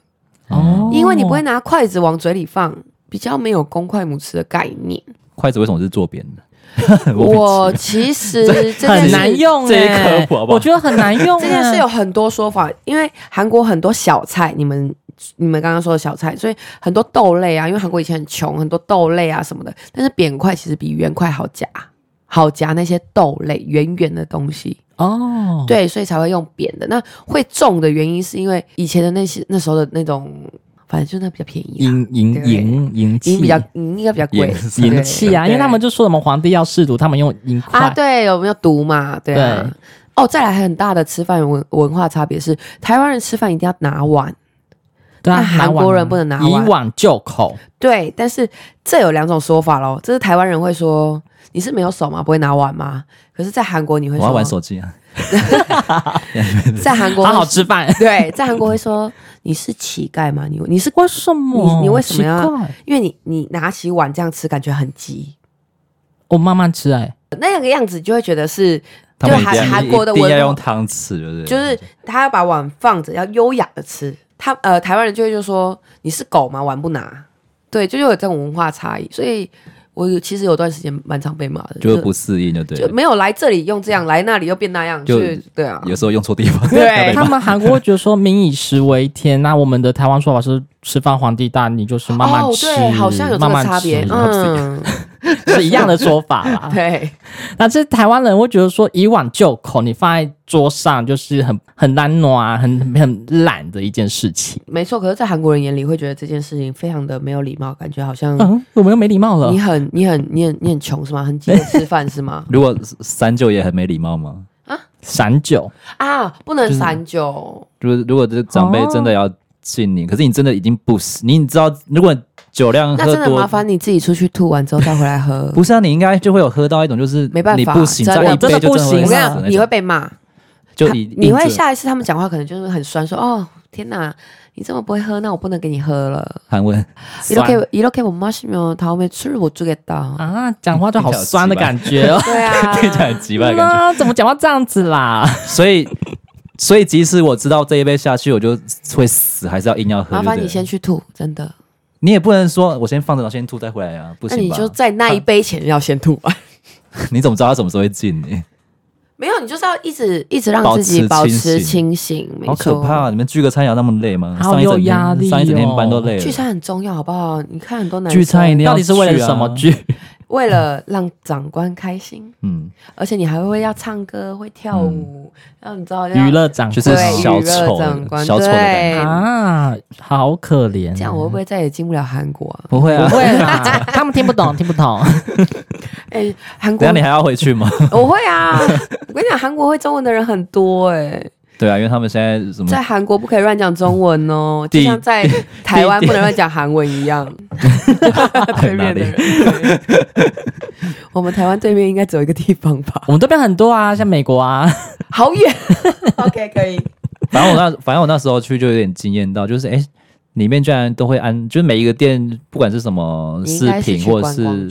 哦，因为你不会拿筷子往嘴里放，比较没有公筷母匙的概念。筷子为什么是做扁的？<laughs> 我其实 <laughs> 很难用，这些科普好不好？我觉得很难用。这件事有很多说法，因为韩国很多小菜，你们你们刚刚说的小菜，所以很多豆类啊，因为韩国以前很穷，很多豆类啊什么的，但是扁筷其实比圆筷好夹。好夹那些豆类圆圆的东西哦，oh. 对，所以才会用扁的。那会重的原因是因为以前的那些那时候的那种，反正就那比较便宜，银银银银器比较银应该比较贵，银器啊，因为他们就说什么皇帝要试毒，他们用银筷啊，对，有没有毒嘛？对啊。对哦，再来很大的吃饭文文化差别是，台湾人吃饭一定要拿碗，对啊，韩国人不能拿碗，以碗就口。对，但是这有两种说法喽，这是台湾人会说。你是没有手吗？不会拿碗吗？可是，在韩国你会说我要玩手机啊。<laughs> 在韩国好好吃饭。<laughs> 对，在韩国会说你是乞丐吗？你你是为什么？你你为什么要？因为你你拿起碗这样吃，感觉很急。我慢慢吃哎，那个样子就会觉得是，就韩韩国的文化要用汤匙？就是他要把碗放着，要优雅的吃。他呃，台湾人就会就说你是狗吗？碗不拿。对，就有这种文化差异，所以。我有其实有段时间蛮常被骂的，就是不适应，的对，就没有来这里用这样，来那里又变那样，就对啊，有时候用错地方。<laughs> 对他们韩国会觉得说民以食为天，那我们的台湾说法是吃饭皇帝大，你就是慢慢吃，哦、对，好像有这个差别，慢慢嗯。是一样的说法啦。<laughs> 对，那这台湾人会觉得说，以往就口，你放在桌上就是很很懒惰啊，很很懒的一件事情。没错，可是，在韩国人眼里会觉得这件事情非常的没有礼貌，感觉好像嗯，我们又没礼貌了。你很你很你很你很穷是吗？很急着吃饭是吗？<laughs> 如果三九也很没礼貌吗？啊，散酒啊，不能三九。就是如果这个长辈真的要敬你，可是你真的已经不是你，你知道如果。酒量喝多，那真的麻烦你自己出去吐完之后再回来喝。<laughs> 不是啊，你应该就会有喝到一种，就是没办法，你不行，真的真的不行。我跟你讲，你会被骂，就你你会下一次他们讲话可能就是很酸，说哦天哪，你这么不会喝，那我不能给你喝了。韩文，이렇게이렇게못마시면다음에술을못주겠다啊，讲话就好酸的感觉哦。对啊，听起来很奇怪的感觉。怎么讲话这样子啦？所以， 所以即使我知道这一杯下去我就会死，还是要硬要喝。麻烦你先去吐，真的。你也不能说我先放着，我先吐再回来啊，不行。那你就在那一杯前要先吐完。<laughs> 你怎么知道他什么时候会进你？没有，你就是要一直一直让自己保持清醒。好可怕！你们聚个餐要那么累吗？好有压力，上一整天班都累了。聚餐很重要，好不好？你看很多男生聚餐一定要到底是为了什么聚？为了让长官开心，嗯，而且你还会要唱歌，会跳舞，然后你知道娱乐长官就是小丑，小丑啊，好可怜。这样我会不会再也进不了韩国啊？不会啊，不会啊，<laughs> 他们听不懂，听不懂。<laughs> 哎，韩国，那你还要回去吗？<laughs> 我会啊，我跟你讲，韩国会中文的人很多哎。对啊，因为他们现在什么在韩国不可以乱讲中文哦，就像在台湾不能乱讲韩文一样。<laughs> 对面的人，我们台湾对面应该只有一个地方吧？我们这边很多啊，像美国啊，好远。<laughs> OK，可以。反正我那，反正我那时候去就有点惊艳到，就是哎，里面居然都会安，就是每一个店，不管是什么饰品或者是。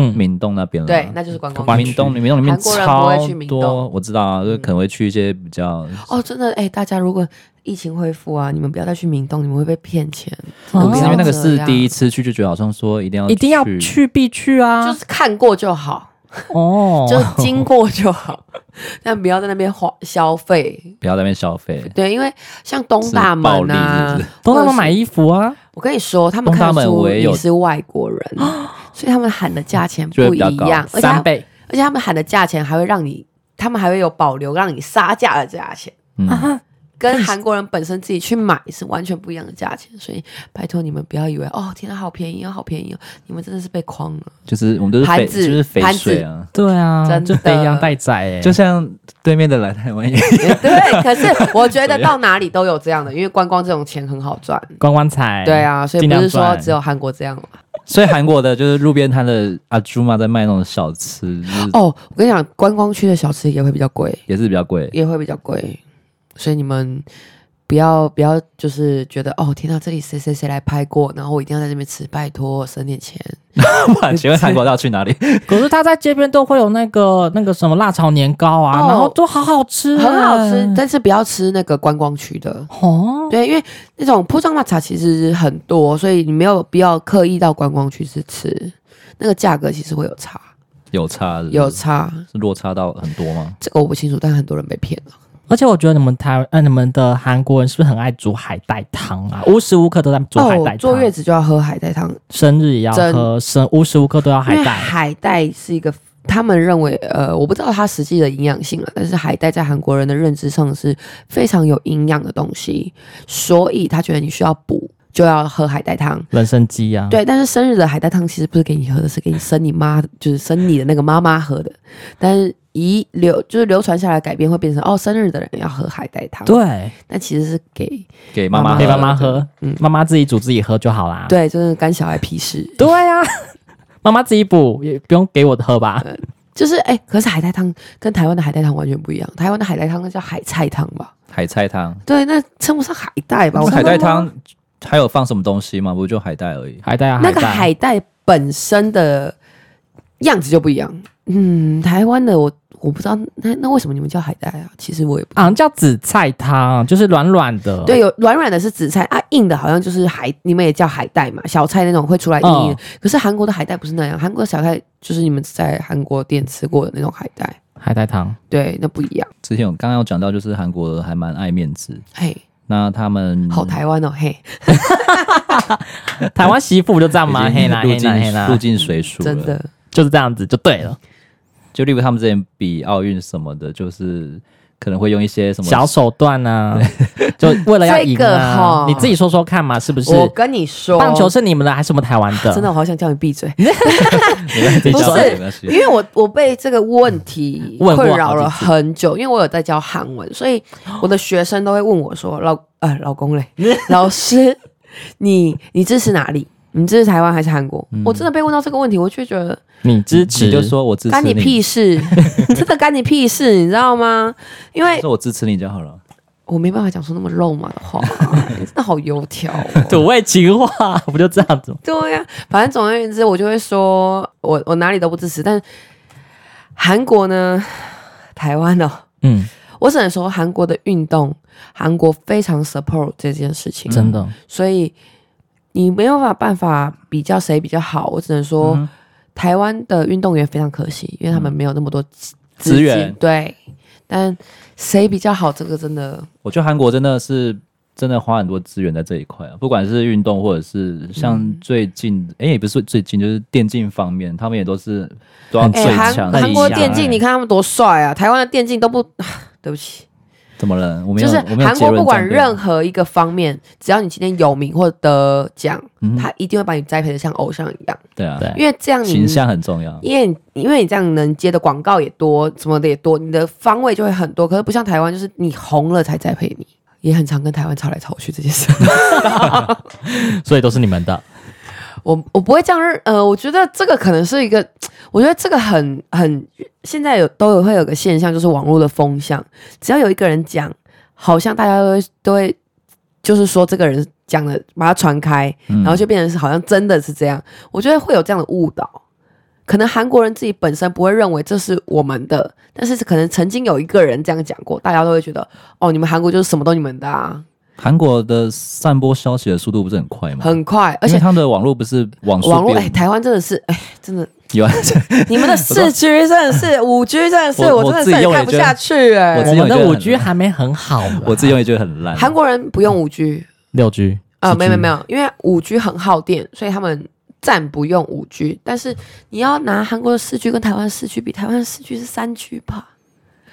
嗯，明洞那边了，对，那就是观光。明洞，明洞里面超多，我知道啊，就可能会去一些比较。哦，真的，哎，大家如果疫情恢复啊，你们不要再去明洞，你们会被骗钱。因为那个是第一次去，就觉得好像说一定要一定要去必去啊，就是看过就好。哦，<laughs> 就经过就好，<laughs> 但不要在那边花消费，不要在那边消费。对，因为像东大门啊，东大门买衣服啊，我跟你说，他们看出你是外国人。<gasps> 所以他们喊的价钱不一样，三倍，而且他们喊的价钱还会让你，他们还会有保留让你杀价的价钱，嗯，跟韩国人本身自己去买是完全不一样的价钱。所以拜托你们不要以为哦，天哪，好便宜哦，好便宜哦，你们真的是被诓了。就是我们都是盘子，就是肥水啊，对啊，真的肥羊待宰哎，就像对面的来台湾一样。对，可是我觉得到哪里都有这样的，因为观光这种钱很好赚，观光财。对啊，所以不是说只有韩国这样嘛。所以韩国的就是路边摊的阿朱嘛在卖那种小吃。哦，我跟你讲，观光区的小吃也会比较贵，也是比较贵，也会比较贵。所以你们不要不要就是觉得哦，天哪，这里谁谁谁来拍过，然后我一定要在这边吃，拜托省点钱。<laughs> 请问韩国要去哪里？可是他在街边都会有那个那个什么辣炒年糕啊，然后都好好吃，很好吃。但是不要吃那个观光区的哦。对，因为那种铺张抹茶其实很多，所以你没有必要刻意到观光区去吃。那个价格其实会有差，有差，有差，是落差到很多吗？这个我不清楚，但很多人被骗了。而且我觉得你们台呃，你们的韩国人是不是很爱煮海带汤啊？无时无刻都在煮海带汤。坐月子就要喝海带汤，生日也要喝，生无时无刻都要海带。海带是一个他们认为呃，我不知道它实际的营养性了，但是海带在韩国人的认知上是非常有营养的东西，所以他觉得你需要补就要喝海带汤。人参鸡呀，对，但是生日的海带汤其实不是给你喝的，是给你生你妈，就是生你的那个妈妈喝的，但是。遗流就是流传下来改变会变成哦，生日的人要喝海带汤。对，那其实是给给妈妈给妈妈喝，嗯，妈妈自己煮自己喝就好啦。对，就是干小孩屁事。对啊，<laughs> 妈妈自己补也不用给我的喝吧？就是哎、欸，可是海带汤跟台湾的海带汤完全不一样。台湾的海带汤那叫海菜汤吧？海菜汤。对，那称不上海带吧？海带汤还有放什么东西吗？不就海带而已。海带啊，那个海带本身的样子就不一样。嗯，台湾的我。我不知道那那为什么你们叫海带啊？其实我也不好像叫紫菜汤，就是软软的。对，有软软的是紫菜啊，硬的好像就是海，你们也叫海带嘛，小菜那种会出来硬硬可是韩国的海带不是那样，韩国的小菜就是你们在韩国店吃过的那种海带，海带汤。对，那不一样。之前我刚刚有讲到，就是韩国还蛮爱面子。嘿，那他们好台湾哦，嘿，<laughs> 台湾媳妇就这样吗？嘿啦嘿啦嘿啦，入境随俗，真的就是这样子就对了。就例如他们之前比奥运什么的，就是可能会用一些什么小手段啊，<laughs> 就为了要赢啊。你自己说说看嘛，是不是？我跟你说，棒球是你们的还是我们台湾的？真的，我好想叫你闭嘴。<laughs> 不是，因为我我被这个问题困扰了很久，因为我有在教韩文，所以我的学生都会问我说：“老呃，老公嘞，老师，你你支持哪里？你支持台湾还是韩国？”我真的被问到这个问题，我却觉得。你支持就说我支持你，干你屁事，<laughs> 真的干你屁事，你知道吗？因为说我支持你就好了，我没办法讲出那么肉麻的话，<laughs> 真的好油条、哦，土味情话不就这样子？对呀、啊，反正总而言之，我就会说我我哪里都不支持，但韩国呢，台湾哦，嗯，我只能说韩国的运动，韩国非常 support 这件事情，真的，所以你没有办法办法比较谁比较好，我只能说。嗯台湾的运动员非常可惜，因为他们没有那么多资源。对，但谁比较好？这个真的，我觉得韩国真的是真的花很多资源在这一块啊，不管是运动或者是像最近，哎、嗯，也不是最近，就是电竞方面，他们也都是都要最强。韩国电竞，你看他们多帅啊！台湾的电竞都不，对不起。怎么了？我没有，就是韩国不管任何一个方面，只要你今天有名或得奖，嗯、他一定会把你栽培的像偶像一样。对啊，对因为这样你形象很重要。因为因为你这样能接的广告也多，什么的也多，你的方位就会很多。可是不像台湾，就是你红了才栽培你，也很常跟台湾吵来吵去这件事。<laughs> <laughs> 所以都是你们的。我我不会这样认，呃，我觉得这个可能是一个，<tsk> 我觉得这个很很，现在有都有会有个现象，就是网络的风向，只要有一个人讲，好像大家都会都会，就是说这个人讲的，把它传开，然后就变成是好像真的是这样，我觉得会有这样的误导，可能韩国人自己本身不会认为这是我们的，但是可能曾经有一个人这样讲过，大家都会觉得，哦，你们韩国就是什么都你们的啊。韩国的散播消息的速度不是很快吗？很快，而且他们的网络不是网速网络哎，台湾真的是哎，真的有啊！<laughs> 你们的四 G 真的是 <laughs> 五 G 真的是，我真的是看不下去哎！我们的五 G 还没很好，我自己用也觉得很烂。韩国人不用五 G，六 G 啊，没没没有，因为五 G 很耗电，所以他们暂不用五 G。但是你要拿韩国的四 G 跟台湾四 G 比，台湾四 G 是三 G 吧？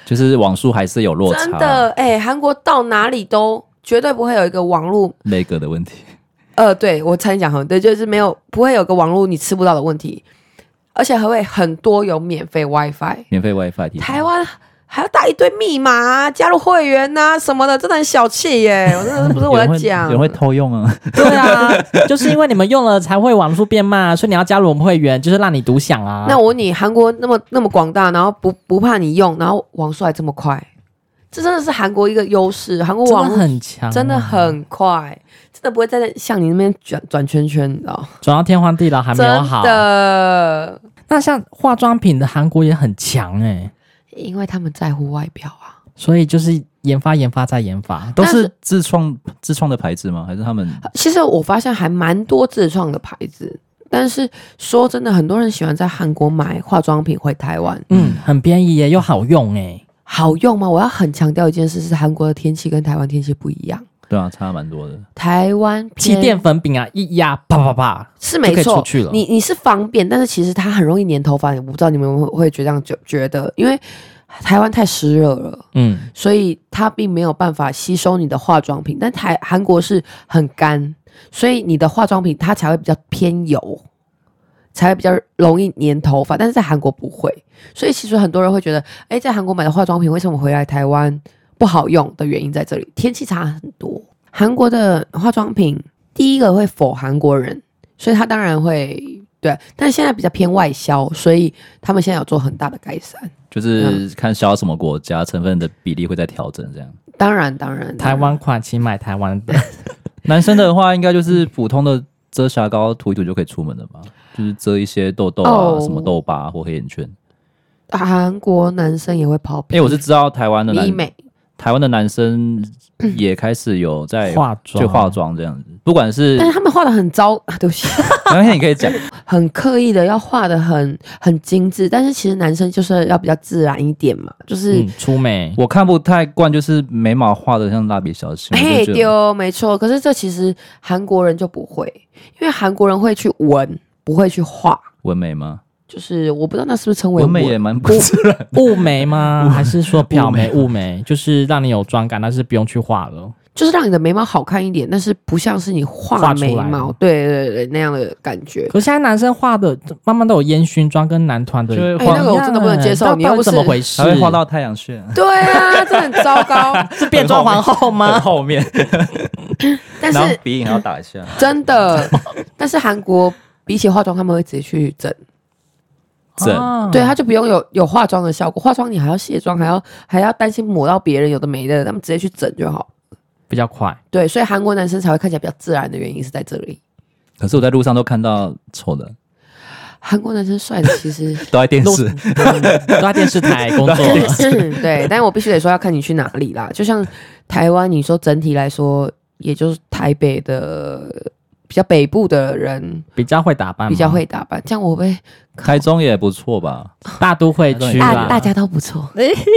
就是网速还是有落差。真的哎，韩国到哪里都。绝对不会有一个网络那个的问题。呃，对我差点讲很对，就是没有不会有个网络你吃不到的问题，而且还会很多有免费 WiFi，免费 WiFi。台湾还要打一堆密码，加入会员呐、啊、什么的，真的很小气耶！我真的不是我在 <laughs> 讲，有人会偷用啊。对啊，<laughs> 就是因为你们用了才会网速变慢，所以你要加入我们会员，就是让你独享啊。那我问你，韩国那么那么广大，然后不不怕你用，然后网速还这么快？这真的是韩国一个优势，韩国网络很强，真的很快，真的不会再像你那边转转圈圈，你知道？转到天荒地老还没有好。真的。那像化妆品的韩国也很强哎，因为他们在乎外表啊，所以就是研发、研发再研发，都是自创自创的牌子吗？还是他们？其实我发现还蛮多自创的牌子，但是说真的，很多人喜欢在韩国买化妆品回台湾，嗯，很便宜耶，又好用哎。好用吗？我要很强调一件事，是韩国的天气跟台湾天气不一样。对啊，差蛮多的。台湾气垫粉饼啊，一压啪啪啪，是没错。你你是方便，但是其实它很容易粘头发。我不知道你们会会觉得这样觉觉得，因为台湾太湿热了，嗯，所以它并没有办法吸收你的化妆品。但台韩国是很干，所以你的化妆品它才会比较偏油。才会比较容易粘头发，但是在韩国不会，所以其实很多人会觉得，哎，在韩国买的化妆品为什么回来台湾不好用的原因在这里，天气差很多。韩国的化妆品第一个会 for 韩国人，所以他当然会对，但是现在比较偏外销，所以他们现在有做很大的改善，就是看销什么国家成分的比例会在调整这样。当然当然，台湾款请买台湾的，男生的话应该就是普通的遮瑕膏涂一涂就可以出门了吧？就是遮一些痘痘啊，oh, 什么痘疤或黑眼圈。韩国男生也会抛皮，因为我是知道台湾的男医美，台湾的男生也开始有在化妆，就化妆这样子，不管是，但是他们画的很糟，<laughs> 对不起，没关系，你可以讲，<laughs> 很刻意的要画的很很精致，但是其实男生就是要比较自然一点嘛，就是、嗯、出美，我看不太惯，就是眉毛画的像蜡笔小新，嘿丢，没错，可是这其实韩国人就不会，因为韩国人会去纹，不会去画纹眉吗？就是我不知道那是不是称为纹眉也蛮不自然的，雾眉吗？<laughs> 还是说漂眉、雾眉？就是让你有妆感，但是不用去画了，就是让你的眉毛好看一点，但是不像是你画眉毛，对对对那样的感觉。可是现在男生画的慢慢都有烟熏妆跟男团的，哎、欸，那个我真的不能接受。你要怎么回事？还会画到太阳穴？对啊，这很糟糕。<laughs> 是变装皇后吗？<laughs> 后面，但是鼻影还要打一下，真的。但是韩国比起化妆，他们会直接去整。整、啊、对，他就不用有有化妆的效果，化妆你还要卸妆，还要还要担心抹到别人，有的没的，他们直接去整就好，比较快。对，所以韩国男生才会看起来比较自然的原因是在这里。可是我在路上都看到丑的，韩国男生帅的其实 <laughs> 都在电视，都在电视台工作。对，但是我必须得说要看你去哪里啦，就像台湾，你说整体来说，也就是台北的。比较北部的人比较会打扮，比较会打扮。这样我会台中也不错吧？大都会区大大家都不错，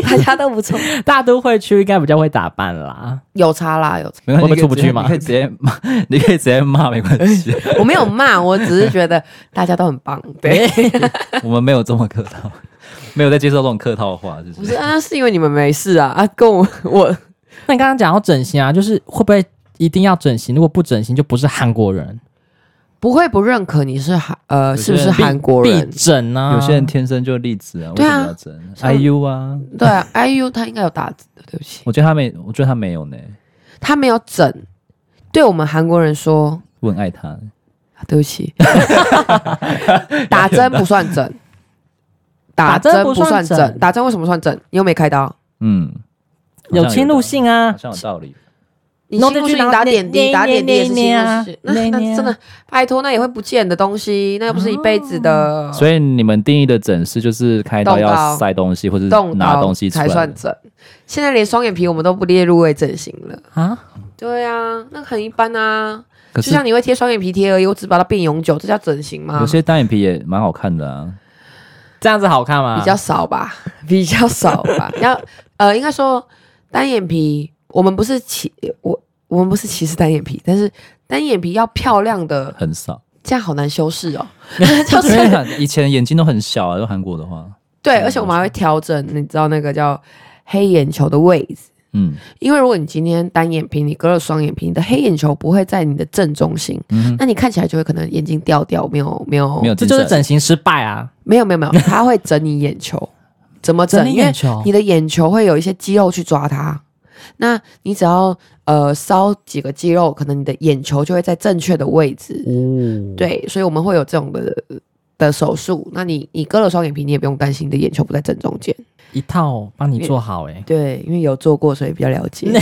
大家都不错。<laughs> <laughs> 大都会区应该比较会打扮啦，有差啦，有差。我们出不去吗？你可以直接骂，你可以直接骂，没关系。<laughs> 我没有骂，我只是觉得大家都很棒。对，我们没有这么客套，没有在接受这种客套话，就是。不是啊，是因为你们没事啊啊，跟我我。那你刚刚讲到整形啊，就是会不会？一定要整形，如果不整形就不是韩国人，不会不认可你是韩呃是不是韩国人？必整啊，有些人天生就粒子啊，对啊，IU 啊，对啊，<laughs> IU 他应该有打字的，对不起，我觉得他没，我觉得他没有呢，他没有整，对我们韩国人说，我很爱他，对不起，<laughs> 打针不算整，打针不算整，打针为什么算整？你又没开刀，嗯，有侵入性啊，好像有道理。你信不信打点滴？打点滴也是侵入性，那那真的拜托，那也会不见的东西，那又不是一辈子的。所以你们定义的整是就是开刀要塞东西或者拿东西才算整。现在连双眼皮我们都不列入为整形了啊？<laughs> 对啊，那很一般啊。就像你会贴双眼皮贴而已，我只把它变永久，这叫整形吗？有些单眼皮也蛮好看的啊，这样子好看吗？比较少吧，比较少吧。<laughs> 要呃，应该说单眼皮。我们不是歧我，我们不是歧视单眼皮，但是单眼皮要漂亮的很少，这样好难修饰哦。<laughs> 就是以前眼睛都很小啊，就韩国的话，对，而且我们还会调整，你知道那个叫黑眼球的位置，嗯，因为如果你今天单眼皮，你割了双眼皮，你的黑眼球不会在你的正中心，嗯，那你看起来就会可能眼睛掉掉，没有没有没有，这就是整形失败啊！没有没有没有，他会整你眼球，怎么整？因为你的眼球会有一些肌肉去抓它。那你只要呃烧几个肌肉，可能你的眼球就会在正确的位置。嗯，对，所以我们会有这种的的手术。那你你割了双眼皮，你也不用担心你的眼球不在正中间，一套帮你做好哎、欸。对，因为有做过，所以比较了解。<laughs> <laughs>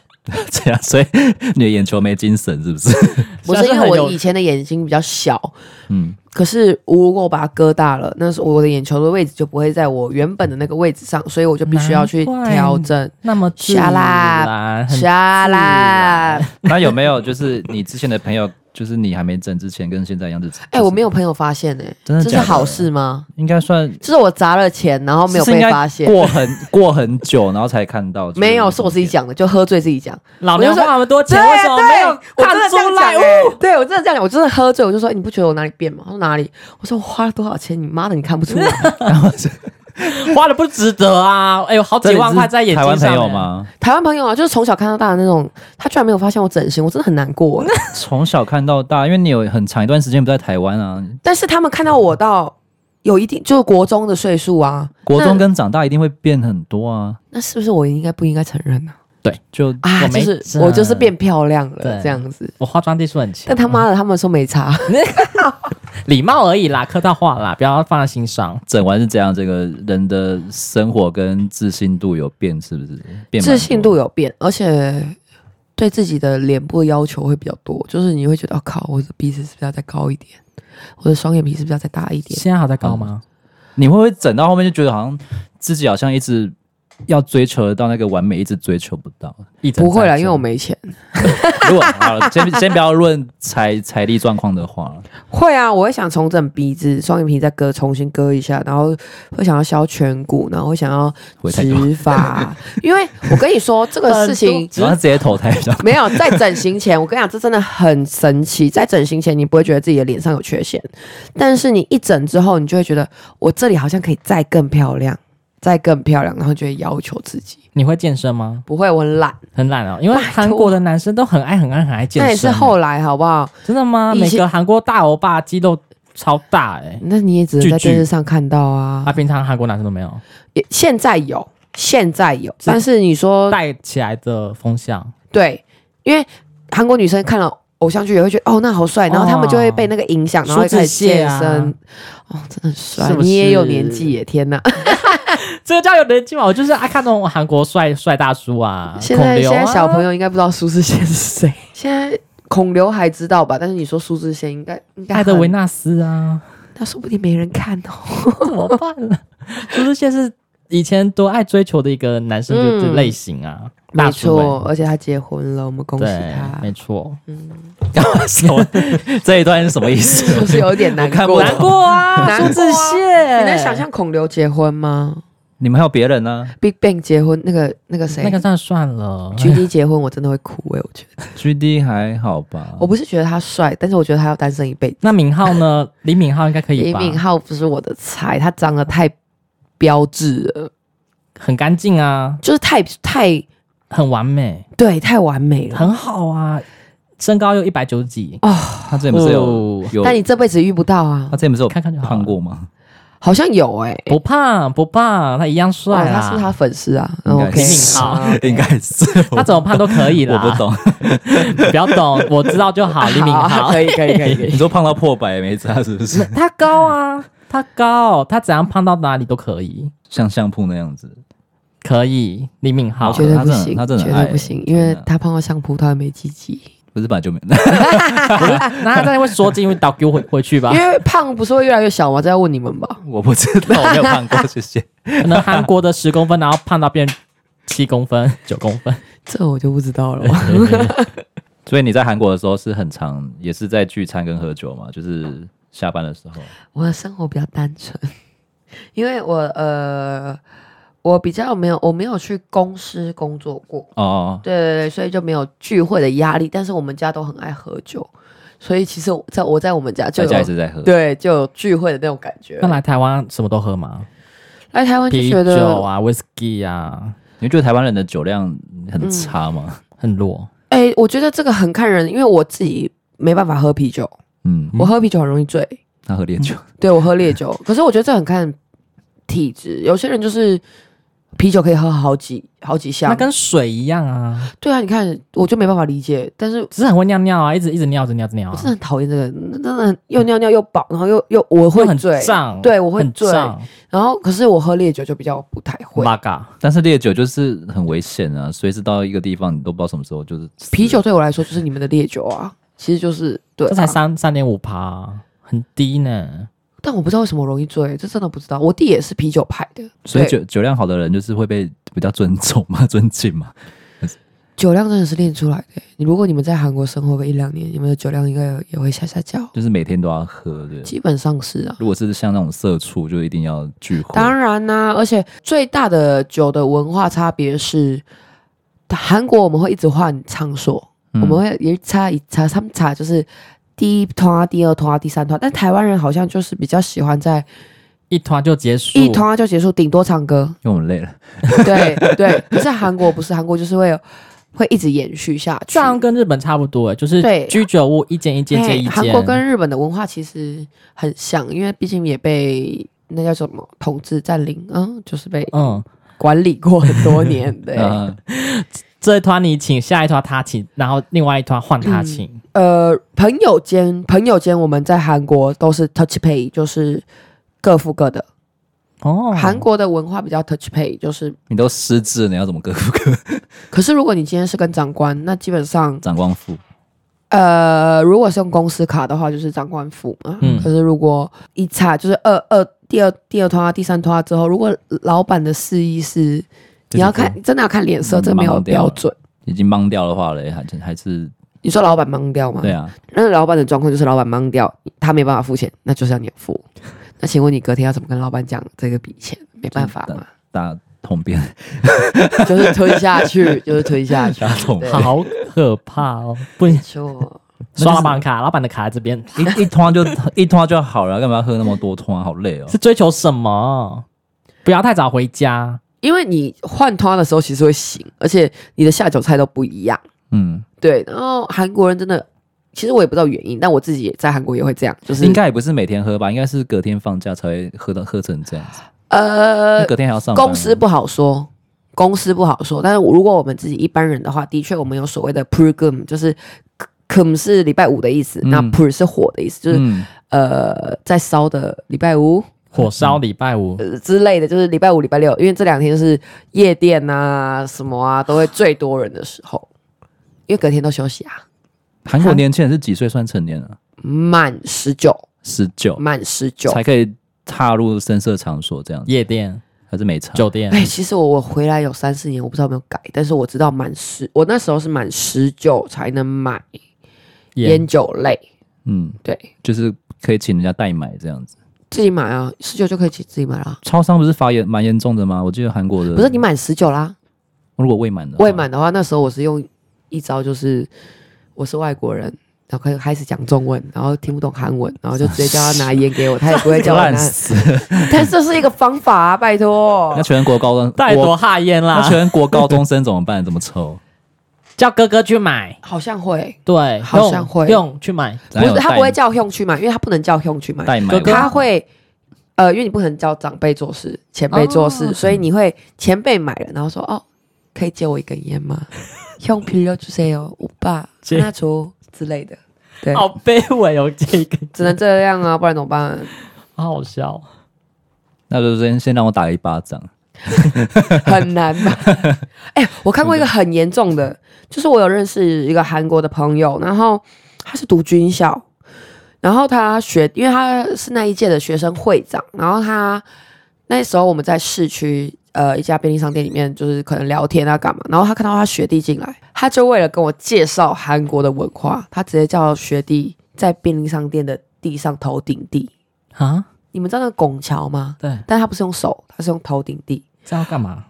<laughs> <laughs> 这样，所以你的眼球没精神是不是？<laughs> 不是，因为我以前的眼睛比较小，嗯，可是我如果我把它割大了，那时候我的眼球的位置就不会在我原本的那个位置上，所以我就必须要去调整。那么瞎啦，瞎啦。那有没有就是你之前的朋友？就是你还没整之前跟现在一样子。哎，我没有朋友发现哎，真的，这是好事吗？应该算，就是我砸了钱，然后没有被发现，过很 <laughs> 过很久，然后才看到。没有，是我自己讲的，就喝醉自己讲。老娘花那么多钱，为什么没有看出来？对我真的这样讲，我真的喝醉，我就说你不觉得我哪里变吗？他说哪里？我说我花了多少钱？你妈的，你看不出来？<laughs> <laughs> <laughs> 花的不值得啊！哎呦，好几万块在眼睛上。台湾朋友吗？台湾朋友啊，就是从小看到大的那种。他居然没有发现我整形，我真的很难过。<laughs> 从小看到大，因为你有很长一段时间不在台湾啊。但是他们看到我到有一定就是国中的岁数啊，国中跟长大一定会变很多啊。那，那是不是我应该不应该承认呢？对，就啊，就是我就是变漂亮了这样子。我化妆技术很强，但他妈的，他们说没差 <laughs> <laughs> 礼貌而已啦，客套话啦，不要放在心上。整完是这样，这个人的生活跟自信度有变，是不是？变自信度有变，而且对自己的脸部要求会比较多，就是你会觉得，哦靠，我的鼻子是不是要再高一点？我的双眼皮是不是要再大一点？现在还在高吗？你会不会整到后面就觉得好像自己好像一直。要追求得到那个完美，一直追求不到。不会啦，因为我没钱。<laughs> 如果好了，先先不要论财财力状况的话，会啊，我会想重整鼻子，双眼皮再割，重新割一下，然后会想要削颧骨，然后会想要植发。因为我跟你说这个事情，只要直接投胎。没有在整形前，我跟你讲，这真的很神奇。在整形前，你不会觉得自己的脸上有缺陷，但是你一整之后，你就会觉得我这里好像可以再更漂亮。再更漂亮，然后就会要求自己。你会健身吗？不会，我很懒，很懒哦。因为韩国的男生都很爱、很爱、很爱健身。那也是后来，好不好？真的吗？每个韩国大欧巴肌肉超大哎、欸。那你也只能在电视上看到啊。他、啊、平常韩国男生都没有。也现在有，现在有，但是你说带起来的风向，对，因为韩国女生看了偶像剧也会觉得哦，那好帅，然后他们就会被那个影响，然后开始健身。哦，真的很帅。是是你也有年纪耶，天哪！<laughs> 这个叫有年纪吗？我就是爱看那种韩国帅帅大叔啊。现在、啊、现在小朋友应该不知道苏志燮是谁。现 <laughs> 在孔刘还知道吧？但是你说苏志燮应该应该艾德维纳斯啊，那说不定没人看哦，<laughs> 怎么办呢？苏志燮是以前多爱追求的一个男生的类型啊。嗯没错，而且他结婚了，我们恭喜他。没错，嗯，<laughs> 这一段是什么意思？<laughs> 就是有点难过，难过啊！苏志燮，你能想象孔刘结婚吗？你们还有别人呢？Big Bang 结婚，那个那个谁？那个算算了。G D 结婚，我真的会哭哎，我觉得。G D 还好吧？我不是觉得他帅，但是我觉得他要单身一辈子。那敏浩呢？<laughs> 李敏浩应该可以吧？李敏浩不是我的菜，他长得太标致了，很干净啊，就是太太。很完美，对，太完美了，很好啊，身高又一百九十几。哦，他之前不是有有，但你这辈子遇不到啊，他之前不是有看看就胖过吗？好像有哎，不胖不胖，他一样帅啊，他是他粉丝啊，应该是，<laughs> 应该是，<laughs> 他怎么胖都可以啦，我不懂，<laughs> 不要懂，我知道就好，李敏镐可以可以可以，你说胖到破百也没差是不是？他高啊，他高，他怎样胖到哪里都可以，像相扑那样子。可以，李敏镐绝对不行，他真的绝对不行，因为他碰到相扑，他会没积极。不是本来就没，<laughs> 那他在会说，因为倒给我回回去吧。<laughs> 因为胖不是会越来越小吗？再问你们吧。我不知道，<laughs> 我没有胖过，谢谢。可能韩国的十公分，然后胖到变七公分、九公分，这我就不知道了。所以你在韩国的时候是很常，也是在聚餐跟喝酒嘛？就是下班的时候。我的生活比较单纯，因为我呃。我比较没有，我没有去公司工作过哦，对对对，所以就没有聚会的压力。但是我们家都很爱喝酒，所以其实我在我在我们家就一直在喝，对，就有聚会的那种感觉。那来台湾什么都喝吗？来台湾就觉得啤酒啊、威士忌啊，你觉得台湾人的酒量很差吗？嗯、很弱？哎、欸，我觉得这个很看人，因为我自己没办法喝啤酒，嗯，我喝啤酒很容易醉。他喝烈酒，<laughs> 对我喝烈酒，可是我觉得这很看体质，有些人就是。啤酒可以喝好几好几箱，那跟水一样啊。对啊，你看，我就没办法理解，但是只是很会尿尿啊，一直一直尿着尿着尿。我是很讨厌这个，真的又尿尿又饱，然后又又我会醉，很胀，对我会醉。然后可是我喝烈酒就比较不太会。但是烈酒就是很危险啊，随时到一个地方你都不知道什么时候就是。啤酒对我来说就是你们的烈酒啊，其实就是对，这才三三点五趴，很低呢。但我不知道为什么容易醉，这真的不知道。我弟也是啤酒派的，所以酒酒量好的人就是会被比较尊重嘛，<laughs> 尊敬嘛。酒量真的是练出来的。你如果你们在韩国生活个一两年，你们的酒量应该也会下下叫。就是每天都要喝，的。基本上是啊。如果是像那种社畜，就一定要聚会。当然啦、啊，而且最大的酒的文化差别是，韩国我们会一直换场所，嗯、我们会一茶一差三茶，就是。第一团、第二团、第三团，但台湾人好像就是比较喜欢在一团就结束，一团就结束，顶多唱歌，因为我们累了。对对，可是韩国不是，韩国就是会有会一直延续下去，这样跟日本差不多，就是居酒屋一间一间接一间。韩国跟日本的文化其实很像，因为毕竟也被那叫什么统治占领，嗯，就是被嗯管理过很多年，<laughs> 对。嗯这一团你请，下一团他请，然后另外一团换他请。嗯、呃，朋友间，朋友间，我们在韩国都是 touch pay，就是各付各的。哦，韩国的文化比较 touch pay，就是你都失智，你要怎么各付各？<laughs> 可是如果你今天是跟长官，那基本上长官付。呃，如果是用公司卡的话，就是长官付嘛。嗯。可是如果一查就是二二第二第二团啊第三团啊之后，如果老板的示意是你要看，真的要看脸色，这没有标准。已经懵掉的话嘞，还还是你说老板懵掉吗？对啊，那老板的状况就是老板懵掉，他没办法付钱，那就是要你付。<laughs> 那请问你隔天要怎么跟老板讲这个笔钱？没办法嘛，打统编，<laughs> 就是推下去，<laughs> 就是推下去，好可怕哦！不错。刷老板卡，老板的卡在这边，一一拖就一拖就好了，干嘛要喝那么多拖？好累哦。是追求什么？不要太早回家，因为你换汤的时候其实会醒，而且你的下酒菜都不一样。嗯，对。然后韩国人真的，其实我也不知道原因，但我自己也在韩国也会这样，就是应该也不是每天喝吧，应该是隔天放假才会喝到喝成这样子。呃，隔天还要上班。公司不好说，公司不好说。但是如果我们自己一般人的话，的确我们有所谓的 program，就是。可是礼拜五的意思，嗯、那 pur 是火的意思，就是、嗯、呃在烧的礼拜五，火烧礼拜五、呃、之类的，就是礼拜五、礼拜六，因为这两天就是夜店啊什么啊都会最多人的时候，因为隔天都休息啊。韩国年轻人是几岁算成年啊？满十九，十九，满十九才可以踏入深色场所这样子。夜店还是没差？酒店？哎，其实我我回来有三四年，我不知道有没有改，但是我知道满十，我那时候是满十九才能买。烟酒类，嗯，对，就是可以请人家代买这样子，自己买啊，十九就可以请自己买了。超商不是罚也蛮严重的吗？我记得韩国的不是你满十九啦，如果未满的未满的话，那时候我是用一招，就是我是外国人，然后开开始讲中文，然后听不懂韩文，然后就直接叫他拿烟给我，他也不会叫我拿。<laughs> 但是这是一个方法啊，拜托。那全国高中带多哈烟啦，<laughs> 那全国高中生怎么办？怎么抽？叫哥哥去买，好像会，对，好像会。用去买，不是他不会叫用去买，因为他不能叫用去买，哥哥。他会，呃，因为你不可能叫长辈做事，前辈做事，所以你会前辈买了，然后说哦，可以借我一根烟吗？<laughs> 用皮肉去谁哦，五爸那出之类的，对，好卑微哦，这个只能这样啊，不然怎么办？好,好笑，那就先先让我打一巴掌。<laughs> 很难吧？<laughs> 哎、欸，我看过一个很严重的，就是我有认识一个韩国的朋友，然后他是读军校，然后他学，因为他是那一届的学生会长，然后他那时候我们在市区呃一家便利商店里面，就是可能聊天啊干嘛，然后他看到他学弟进来，他就为了跟我介绍韩国的文化，他直接叫学弟在便利商店的地上头顶地啊？你们知道那个拱桥吗？对，但他不是用手，他是用头顶地。这要干嘛？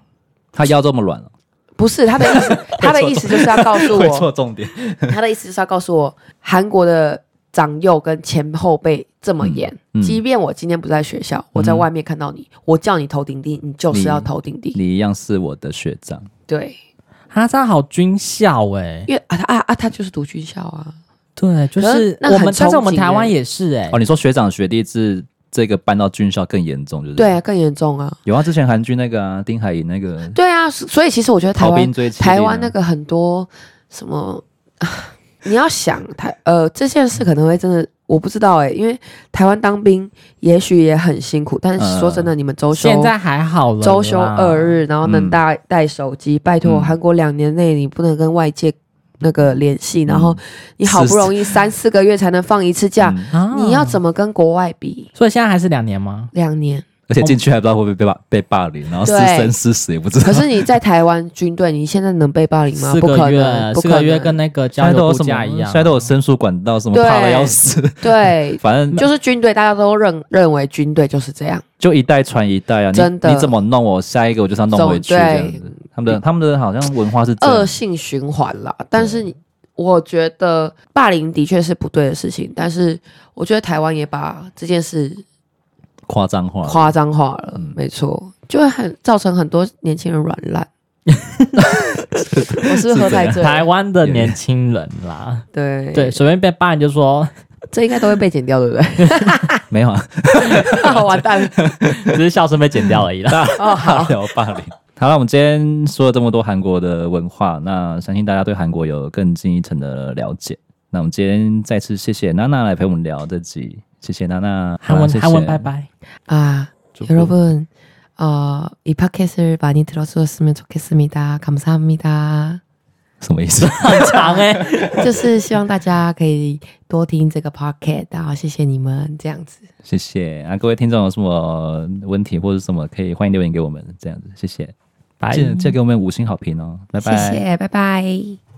他腰这么软了？不是他的意思，<laughs> 他的意思就是要告诉我，<laughs> 错重点。<laughs> 他的意思就是要告诉我，韩国的长幼跟前后辈这么严，嗯嗯、即便我今天不在学校，我在外面看到你，嗯、我叫你头顶地，你就是要头顶地。你一样是我的学长。对，他这样好军校哎、欸，因为啊他啊啊他就是读军校啊。对，就是我们，但是我们台湾也是哎、欸。哦，你说学长学弟制。这个搬到军校更严重，就是对啊，更严重啊。有啊，之前韩剧那个啊，丁海寅那个。对啊，所以其实我觉得台湾台湾那个很多什么，<sighs> 你要想台呃这件事可能会真的我不知道哎、欸，因为台湾当兵也许也很辛苦，但是说真的，你们周休现在还好了，周休二日，然后能带带手机，拜托，韩国两年内你不能跟外界。那个联系，然后你好不容易三四个月才能放一次假，你要怎么跟国外比？所以现在还是两年吗？两年，而且进去还不知道会不会被霸被霸凌，然后是生是死也不知道。可是你在台湾军队，你现在能被霸凌吗？不可能，四个月跟那个交流度假一样，现在都有申诉管道，什么怕的要死。对，<laughs> 反正就是军队，大家都认认为军队就是这样，就一代传一代啊！真的，你怎么弄我，下一个我就是要弄回去。这样子，他们的他们的好像文化是恶性循环啦，但是你。我觉得霸凌的确是不对的事情，但是我觉得台湾也把这件事夸张化，夸张化了，嗯、没错，就会很造成很多年轻人软烂。<laughs> 我是不是喝太醉？台湾的年轻人啦，对对，随便被霸凌就说，<laughs> 这应该都会被剪掉，对不对？没有啊，<laughs> 完蛋了，只是笑声被剪掉而已啦。哦，好，有霸凌。好了，我们今天说了这么多韩国的文化，那相信大家对韩国有更进一层的了解。那我们今天再次谢谢娜娜来陪我们聊这集，谢谢娜娜。韩文，韩文，拜拜啊，여러 분， 呃，이팟캐스많이들어주었으면좋겠습니다감사합니다什么意思？<laughs> 很长哎、<laughs> 就是希望大家可以多听这个 pocket，然后谢谢你们这样子。谢谢啊，各位听众有什么问题或者什么，可以欢迎留言给我们这样子，谢谢。拜，记得给我们五星好评哦，拜拜，谢谢，拜拜。